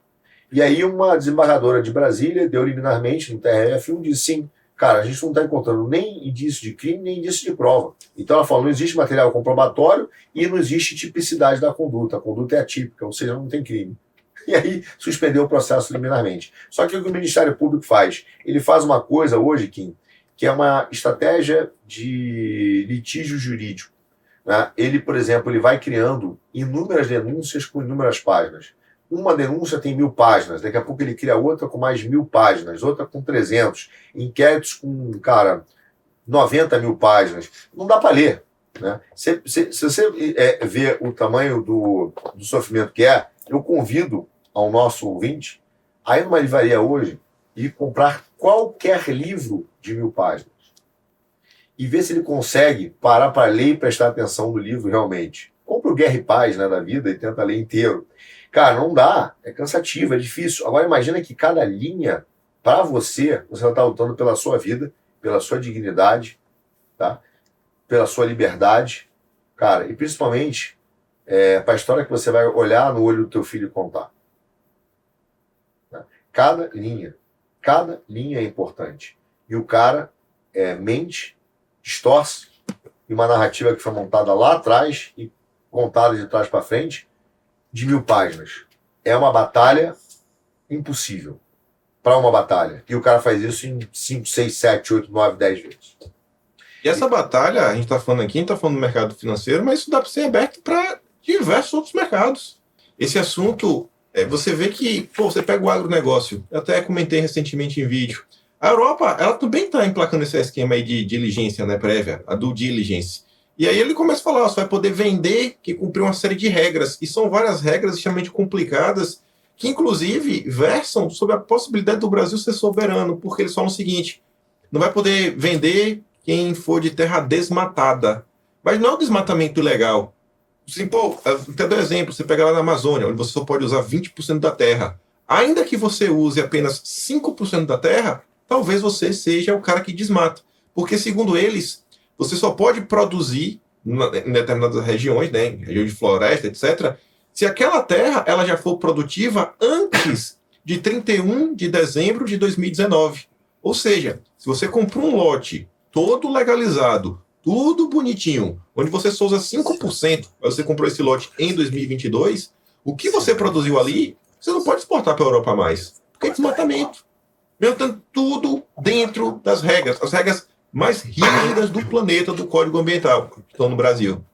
E aí uma desembargadora de Brasília deu liminarmente no TRF1 disse sim, cara, a gente não está encontrando nem indício de crime, nem indício de prova. Então ela falou, não existe material comprobatório e não existe tipicidade da conduta. A conduta é atípica, ou seja, não tem crime. E aí suspendeu o processo liminarmente. Só que o que o Ministério Público faz? Ele faz uma coisa hoje, Kim, que é uma estratégia de litígio jurídico. Né? Ele, por exemplo, ele vai criando inúmeras denúncias com inúmeras páginas uma denúncia tem mil páginas, daqui a pouco ele cria outra com mais mil páginas, outra com 300, inquéritos com, cara, 90 mil páginas. Não dá para ler. Né? Se, se, se você é, vê o tamanho do, do sofrimento que é, eu convido ao nosso ouvinte a ir numa livraria hoje e comprar qualquer livro de mil páginas e ver se ele consegue parar para ler e prestar atenção no livro realmente. Compre o Guerra e Paz né, da vida e tenta ler inteiro. Cara, não dá. É cansativo, é difícil. Agora imagina que cada linha, para você, você está lutando pela sua vida, pela sua dignidade, tá? pela sua liberdade, cara, e principalmente é, para a história que você vai olhar no olho do teu filho e contar. Tá? Cada linha, cada linha é importante. E o cara é, mente, distorce, e uma narrativa que foi montada lá atrás e contada de trás para frente, de mil páginas. É uma batalha impossível para uma batalha. E o cara faz isso em 5, 6, 7, 8, 9, 10 vezes. E essa batalha, a gente está falando aqui, a gente está falando do mercado financeiro, mas isso dá para ser aberto para diversos outros mercados. Esse assunto, é, você vê que, pô, você pega o agronegócio, eu até comentei recentemente em vídeo. A Europa, ela também está emplacando esse esquema aí de diligência né, prévia, a due diligence. E aí ele começa a falar, você vai poder vender que cumpriu uma série de regras. E são várias regras extremamente complicadas, que inclusive versam sobre a possibilidade do Brasil ser soberano, porque eles falam o seguinte: não vai poder vender quem for de terra desmatada. Mas não é um desmatamento ilegal. Assim, pô, até do exemplo, você pega lá na Amazônia, onde você só pode usar 20% da terra. Ainda que você use apenas 5% da terra, talvez você seja o cara que desmata. Porque, segundo eles, você só pode produzir em determinadas regiões, né, região de floresta, etc., se aquela terra ela já for produtiva antes de 31 de dezembro de 2019. Ou seja, se você comprou um lote todo legalizado, tudo bonitinho, onde você só usa 5%, mas você comprou esse lote em 2022, o que você produziu ali, você não pode exportar para a Europa mais. Porque é desmatamento. Mesmo tudo dentro das regras. As regras mais rígidas do planeta do Código Ambiental, que estão no Brasil.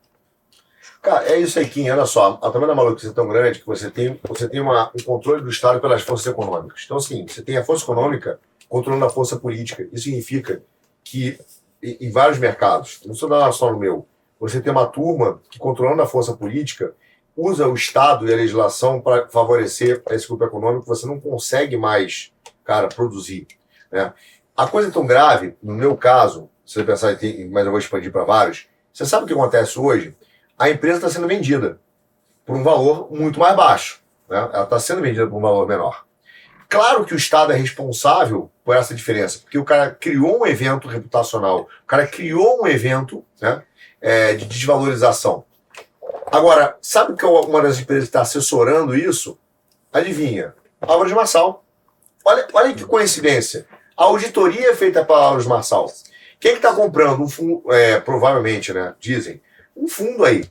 Cara, é isso aí, Kim. Olha só, a tamanho da maluquice é tão grande que você tem, você tem uma, um controle do Estado pelas forças econômicas. Então, assim, você tem a força econômica controlando a força política. Isso significa que, em, em vários mercados, não só só no meu, você tem uma turma que, controlando a força política, usa o Estado e a legislação para favorecer esse grupo econômico, você não consegue mais, cara, produzir. Né? A coisa é tão grave, no meu caso, se você pensar mas eu vou expandir para vários, você sabe o que acontece hoje? A empresa está sendo vendida por um valor muito mais baixo. Né? Ela está sendo vendida por um valor menor. Claro que o Estado é responsável por essa diferença, porque o cara criou um evento reputacional, o cara criou um evento né, é, de desvalorização. Agora, sabe que é uma das empresas está assessorando isso? Adivinha? Álvaro de Massal. Olha, olha que coincidência. A auditoria é feita pela Lauros Marçal. Quem que está comprando um fundo, é, provavelmente, né? Dizem, um fundo aí.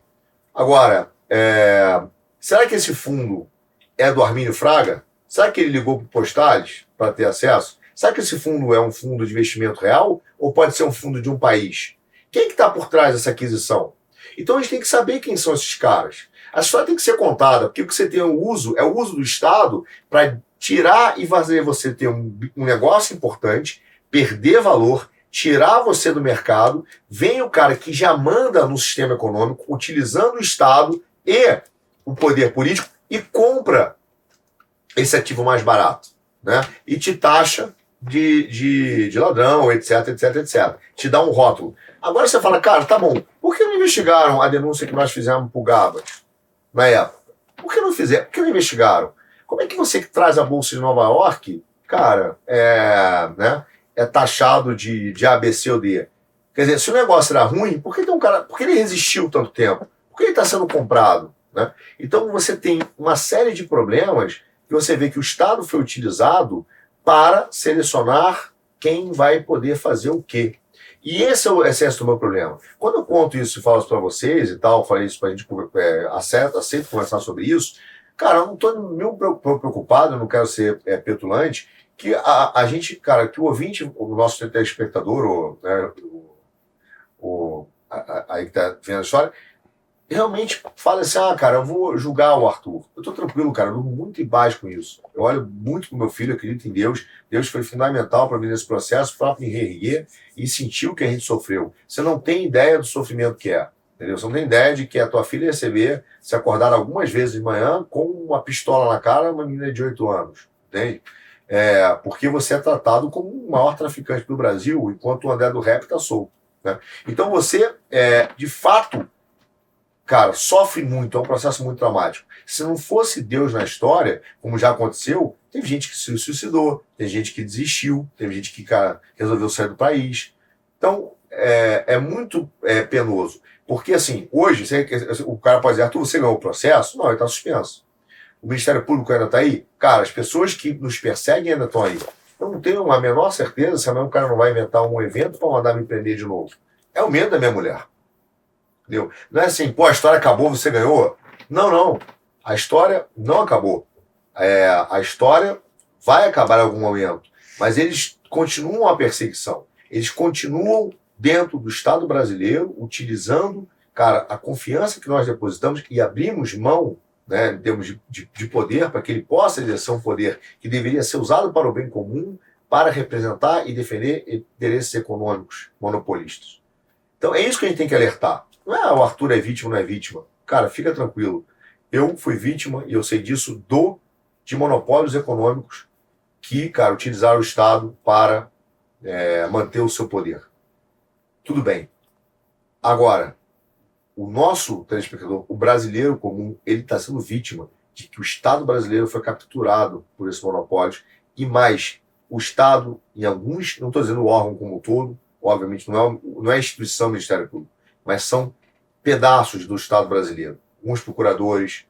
Agora, é, será que esse fundo é do Armínio Fraga? Será que ele ligou para o Postales para ter acesso? Será que esse fundo é um fundo de investimento real ou pode ser um fundo de um país? Quem que está por trás dessa aquisição? Então a gente tem que saber quem são esses caras. A história tem que ser contada, porque o que você tem o uso é o uso do Estado para tirar e fazer você ter um, um negócio importante, perder valor, tirar você do mercado, vem o cara que já manda no sistema econômico, utilizando o Estado e o poder político, e compra esse ativo mais barato, né? E te taxa de, de, de ladrão, etc, etc, etc. Te dá um rótulo. Agora você fala, cara, tá bom, por que não investigaram a denúncia que nós fizemos pro Gabas na época? Por que não fizeram? Por que não investigaram? Como é que você traz a Bolsa de Nova York, cara, é, né, é taxado de, de A, B, C ou D? Quer dizer, se o negócio era ruim, por que, tem um cara, por que ele resistiu tanto tempo? Por que ele está sendo comprado? Né? Então você tem uma série de problemas que você vê que o Estado foi utilizado para selecionar quem vai poder fazer o quê. E esse é o excesso do meu problema. Quando eu conto isso e falo isso para vocês e tal, falei isso para a gente é, aceito, aceito conversar sobre isso, cara, eu não estou meio preocupado, não quero ser é, petulante, que a, a gente, cara, que o ouvinte, o nosso telespectador, o, né, o, o, aí que está vendo a história, realmente fala assim: ah, cara, eu vou julgar o Arthur. Eu tô tranquilo, cara, eu muito embaixo com isso. Eu olho muito pro meu filho, acredito em Deus. Deus foi fundamental para mim nesse processo, para me reerguer e sentir o que a gente sofreu. Você não tem ideia do sofrimento que é. Entendeu? Você não tem ideia de que a tua filha receber, se acordar algumas vezes de manhã com uma pistola na cara, uma menina de 8 anos. Entende? É, porque você é tratado como o maior traficante do Brasil, enquanto o André do Rap está solto. Né? Então você, é, de fato, cara, sofre muito, é um processo muito traumático. Se não fosse Deus na história, como já aconteceu, teve gente que se suicidou, tem gente que desistiu, teve gente que cara, resolveu sair do país. Então, é, é muito é, penoso. Porque, assim, hoje, você, o cara pode dizer, Arthur, você ganhou o processo? Não, ele está suspenso. O Ministério Público ainda está aí? Cara, as pessoas que nos perseguem ainda estão aí. Eu não tenho a menor certeza se o cara não vai inventar um evento para mandar me prender de novo. É o medo da minha mulher. Entendeu? Não é assim, pô, a história acabou, você ganhou. Não, não. A história não acabou. É, a história vai acabar em algum momento. Mas eles continuam a perseguição. Eles continuam dentro do Estado brasileiro, utilizando, cara, a confiança que nós depositamos e abrimos mão, né, em termos de, de, de poder, para que ele possa exercer um poder que deveria ser usado para o bem comum, para representar e defender interesses econômicos monopolistas. Então é isso que a gente tem que alertar. Não é o Arthur é vítima, não é vítima. Cara, fica tranquilo. Eu fui vítima e eu sei disso do de monopólios econômicos que, cara, utilizaram o Estado para é, manter o seu poder. Tudo bem. Agora, o nosso telespectador, o brasileiro comum, ele está sendo vítima de que o Estado brasileiro foi capturado por esses monopólios e mais, o Estado, em alguns, não estou dizendo o órgão como um todo, obviamente não é, não é a instituição do Ministério Público, mas são pedaços do Estado brasileiro. Alguns procuradores,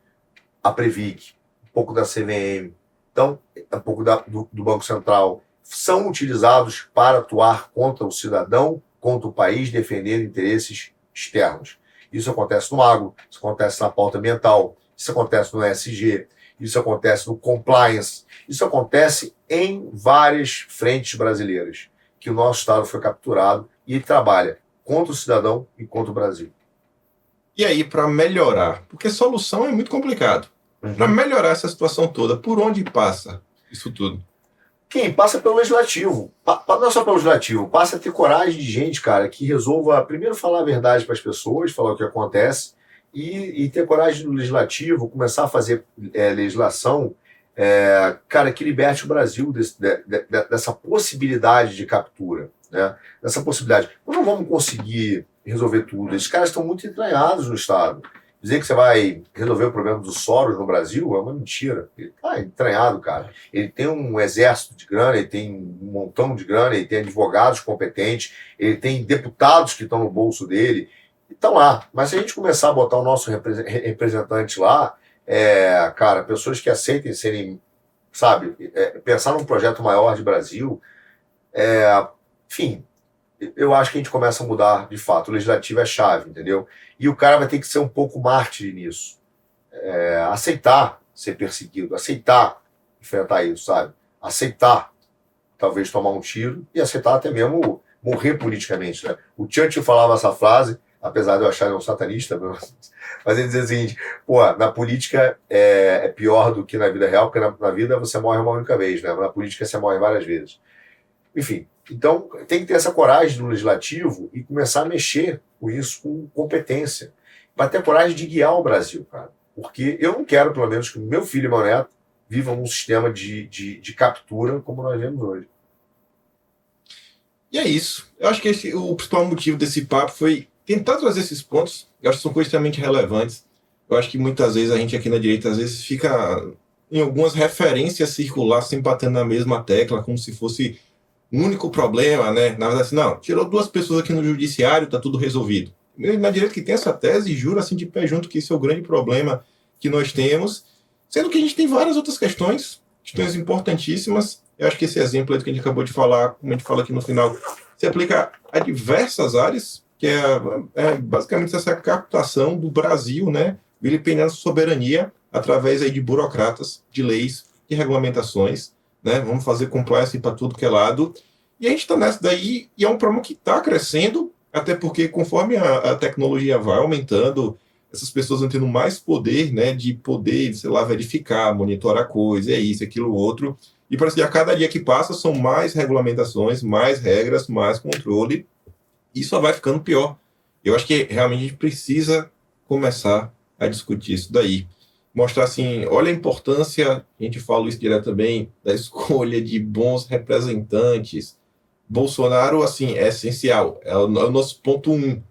a Previc, um pouco da CVM, então, um pouco da, do, do Banco Central, são utilizados para atuar contra o cidadão, contra o país, defendendo interesses externos. Isso acontece no agro, isso acontece na pauta ambiental, isso acontece no ESG, isso acontece no compliance, isso acontece em várias frentes brasileiras, que o nosso Estado foi capturado e trabalha contra o cidadão e contra o Brasil. E aí, para melhorar, porque solução é muito complicado. Uhum. Para melhorar essa situação toda, por onde passa isso tudo? Quem? Passa pelo legislativo. Não é só pelo legislativo, passa a ter coragem de gente, cara, que resolva primeiro falar a verdade para as pessoas, falar o que acontece, e, e, ter coragem no legislativo, começar a fazer é, legislação, é, cara, que liberte o Brasil desse, de, de, dessa possibilidade de captura né, dessa possibilidade. Nós não vamos conseguir resolver tudo. Esses caras estão muito entranhados no Estado. Dizer que você vai resolver o problema dos Soros no Brasil é uma mentira. Ele está entranhado, cara. Ele tem um exército de grana, ele tem um montão de grana, ele tem advogados competentes, ele tem deputados que estão no bolso dele. Estão lá. Mas se a gente começar a botar o nosso representante lá, é, cara, pessoas que aceitem serem, sabe, é, pensar num projeto maior de Brasil, é, enfim, eu acho que a gente começa a mudar de fato. O legislativo é chave, entendeu? E o cara vai ter que ser um pouco mártir nisso. É, aceitar ser perseguido, aceitar enfrentar isso, sabe? Aceitar talvez tomar um tiro e aceitar até mesmo morrer politicamente, né? O Churchill falava essa frase, apesar de eu achar ele um satanista, mas ele dizia seguinte: pô, na política é, é, pior do que na vida real, porque na, na, vida você morre uma única vez, né? Na política você morre várias vezes. Enfim, então tem que ter essa coragem no legislativo e começar a mexer com isso com competência. Para ter coragem de guiar o Brasil, cara. Porque eu não quero, pelo menos, que meu filho e meu neto vivam num sistema de, de, de captura como nós vemos hoje. E é isso. Eu acho que esse, o principal motivo desse papo foi tentar trazer esses pontos. Eu acho que são coisas extremamente relevantes. Eu acho que muitas vezes a gente aqui na direita, às vezes, fica em algumas referências circular, sempre batendo na mesma tecla, como se fosse um único problema, né? Na verdade, assim, não, tirou duas pessoas aqui no judiciário, tá tudo resolvido. Na direita que tem essa tese, jura assim de pé junto que esse é o grande problema que nós temos, sendo que a gente tem várias outras questões, questões importantíssimas, eu acho que esse exemplo que a gente acabou de falar, como a gente fala aqui no final, se aplica a diversas áreas, que é, é basicamente essa captação do Brasil, né, vilipendiando soberania através aí de burocratas, de leis, de regulamentações, né, vamos fazer compliance para tudo que é lado, e a gente está nessa daí, e é um problema que está crescendo, até porque conforme a, a, tecnologia vai aumentando, essas pessoas vão tendo mais poder, né, de poder, sei lá, verificar, monitorar coisas, é isso, aquilo, outro, e parece que a cada dia que passa são mais regulamentações, mais regras, mais controle, e só vai ficando pior. Eu acho que realmente a gente precisa começar a discutir isso daí. Mostrar assim, olha a importância, a gente fala isso direto também, da escolha de bons representantes. Bolsonaro, assim, é essencial, é o, é o nosso ponto um.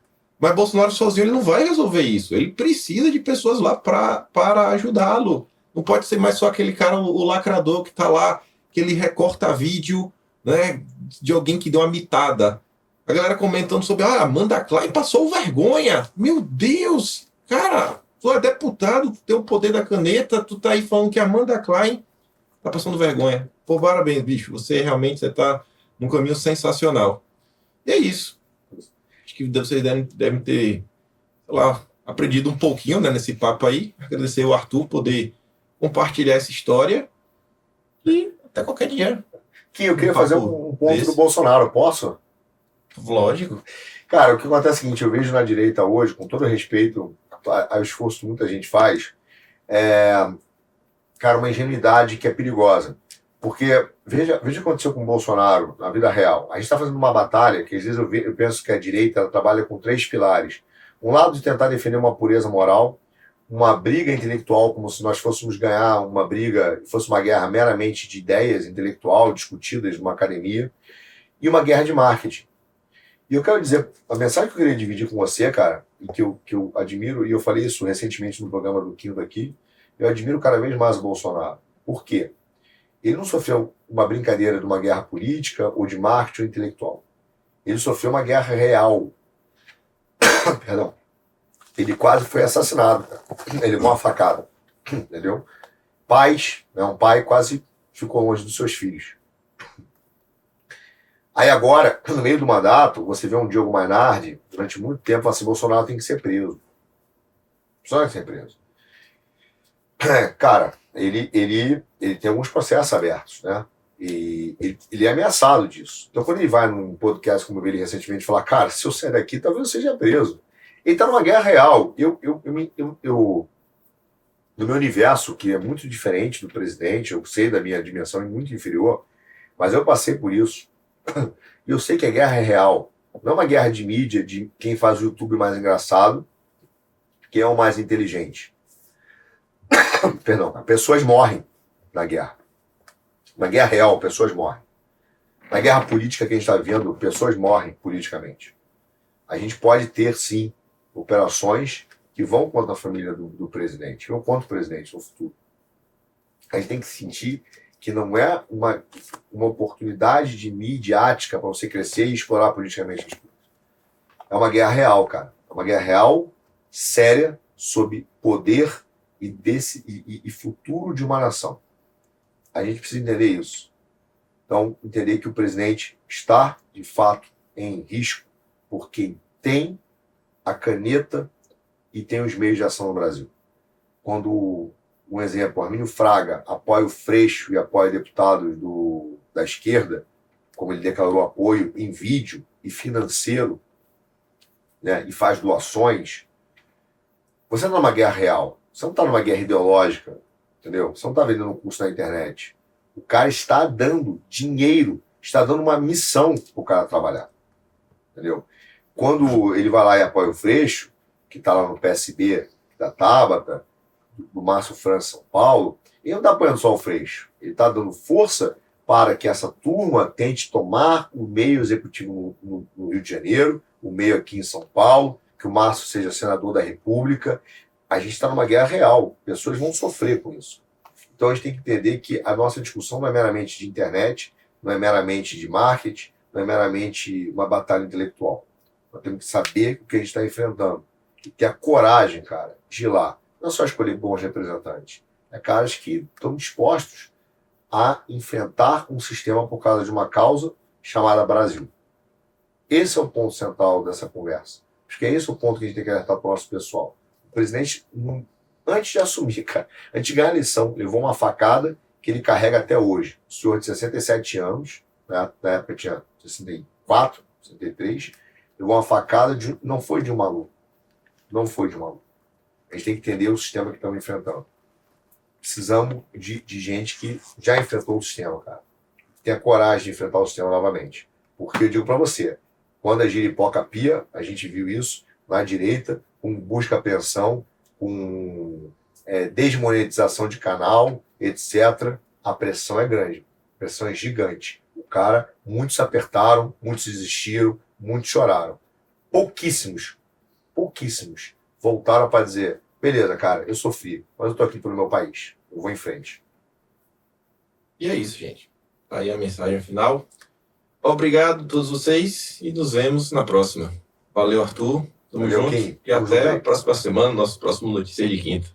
Mas Bolsonaro sozinho ele não vai resolver isso. Ele precisa de pessoas lá pra, para ajudá-lo. Não pode ser mais só aquele cara, o, lacrador que está lá, que ele recorta vídeo né, de alguém que deu uma mitada. A galera comentando sobre, ah, Amanda Klein passou vergonha. Meu Deus! Cara, tu é deputado, tu tem o poder da caneta, tu tá aí falando que Amanda Klein tá passando vergonha. Pô, parabéns, bicho. Você realmente você tá num caminho sensacional. E é isso. Acho que vocês devem, devem ter, sei lá, aprendido um pouquinho né, nesse papo aí. Agradecer o Arthur poder compartilhar essa história e até qualquer dia. Que eu queria um fazer um ponto desse. do Bolsonaro, posso? Lógico. Cara, o que acontece é o seguinte, eu vejo na direita hoje, com todo respeito ao esforço que muita gente faz, é, cara, uma ingenuidade que é perigosa. Porque veja, veja o que aconteceu com o Bolsonaro na vida real. A gente está fazendo uma batalha que às vezes eu, ve, eu penso que a direita trabalha com três pilares. Um lado de tentar defender uma pureza moral, uma briga intelectual, como se nós fôssemos ganhar uma briga, fosse uma guerra meramente de ideias intelectual, discutidas numa academia, e uma guerra de marketing. E eu quero dizer, a mensagem que eu queria dividir com você, cara, e que eu, que eu admiro, e eu falei isso recentemente no programa do Quinto aqui, eu admiro cada vez mais o Bolsonaro. Por quê? Ele não sofreu uma brincadeira de uma guerra política ou de marketing ou intelectual. Ele sofreu uma guerra real. Perdão ele quase foi assassinado. Ele levou uma facada. Entendeu? Pais, né, um pai quase ficou longe dos seus filhos. Aí agora, no meio do mandato, você vê um Diogo Mainardi, durante muito tempo, assim, Bolsonaro tem que ser preso. Só tem que ser preso. Cara, ele, ele, ele tem alguns processos abertos, né? E ele, ele, é ameaçado disso. Então, quando ele vai num podcast, como ele recentemente, falar, cara, se eu sair daqui, talvez eu seja preso. Ele está numa guerra real. Eu, eu, eu, eu, eu, no meu universo, que é muito diferente do presidente, eu sei da minha dimensão é muito inferior, mas eu passei por isso. Eu sei que a guerra é real. Não é uma guerra de mídia, de quem faz o YouTube mais engraçado, quem é o mais inteligente. Perdão, pessoas morrem na guerra. Na guerra real, pessoas morrem. Na guerra política que a gente está vendo, pessoas morrem politicamente. A gente pode ter, sim, operações que vão contra a família do, do presidente, vão contra o presidente no futuro. A gente tem que sentir que não é uma, uma oportunidade de midiática para você crescer e explorar politicamente as coisas. É uma guerra real, cara. É uma guerra real, séria, sobre poder e, desse, e, e futuro de uma nação. A gente precisa entender isso. Então, entender que o presidente está, de fato, em risco por quem tem a caneta e tem os meios de ação no Brasil. Quando, um exemplo, Arminio Fraga apoia o Freixo e apoia deputados do, da esquerda, como ele declarou apoio em vídeo e financeiro, né, e faz doações, você está numa guerra real. Você não está numa guerra ideológica, entendeu? Você não está vendendo um curso na internet. O cara está dando dinheiro, está dando uma missão para o cara trabalhar. Entendeu? Quando ele vai lá e apoia o Freixo, que está lá no PSB da Tabata, do Márcio França São Paulo, ele não está apoiando só o Freixo. Ele está dando força para que essa turma tente tomar o meio executivo no, no, no, Rio de Janeiro, o meio aqui em São Paulo, que o Márcio seja senador da República. A gente está numa guerra real, pessoas vão sofrer com isso. Então a gente tem que entender que a nossa discussão não é meramente de internet, não é meramente de marketing, não é meramente uma batalha intelectual. Nós temos que saber o que a gente está enfrentando e ter a coragem, cara, de ir lá. Não é só escolher bons representantes, é caras que estão dispostos a enfrentar um sistema por causa de uma causa chamada Brasil. Esse é o ponto central dessa conversa. Acho que é esse o ponto que a gente tem que alertar para o nosso pessoal. O presidente, antes de assumir, cara, antes de ganhar a eleição, levou uma facada que ele carrega até hoje. O senhor de 67 anos, né, na época tinha 64, 63, levou uma facada, de, não foi de um maluco. Não foi de um maluco. A gente tem que entender o sistema que estamos enfrentando precisamos de, de gente que já enfrentou o sistema, cara. Tenha coragem de enfrentar o sistema novamente. Porque eu digo para você, quando a giripoca pia, a gente viu isso na direita, com busca pensão, com é, desmonetização de canal, etc. A pressão é grande, a pressão é gigante. O cara, muitos apertaram, muitos desistiram, muitos choraram. Pouquíssimos, pouquíssimos voltaram para dizer: beleza, cara, eu sofri, mas eu tô aqui pelo meu país. Eu vou em frente. E é isso, gente. Tá aí a mensagem final. Obrigado a todos vocês e nos vemos na próxima. Valeu, Arthur. Tamo Valeu, junto. Kim. E Tamo até a próxima semana, nosso próximo Notícia de Quinta.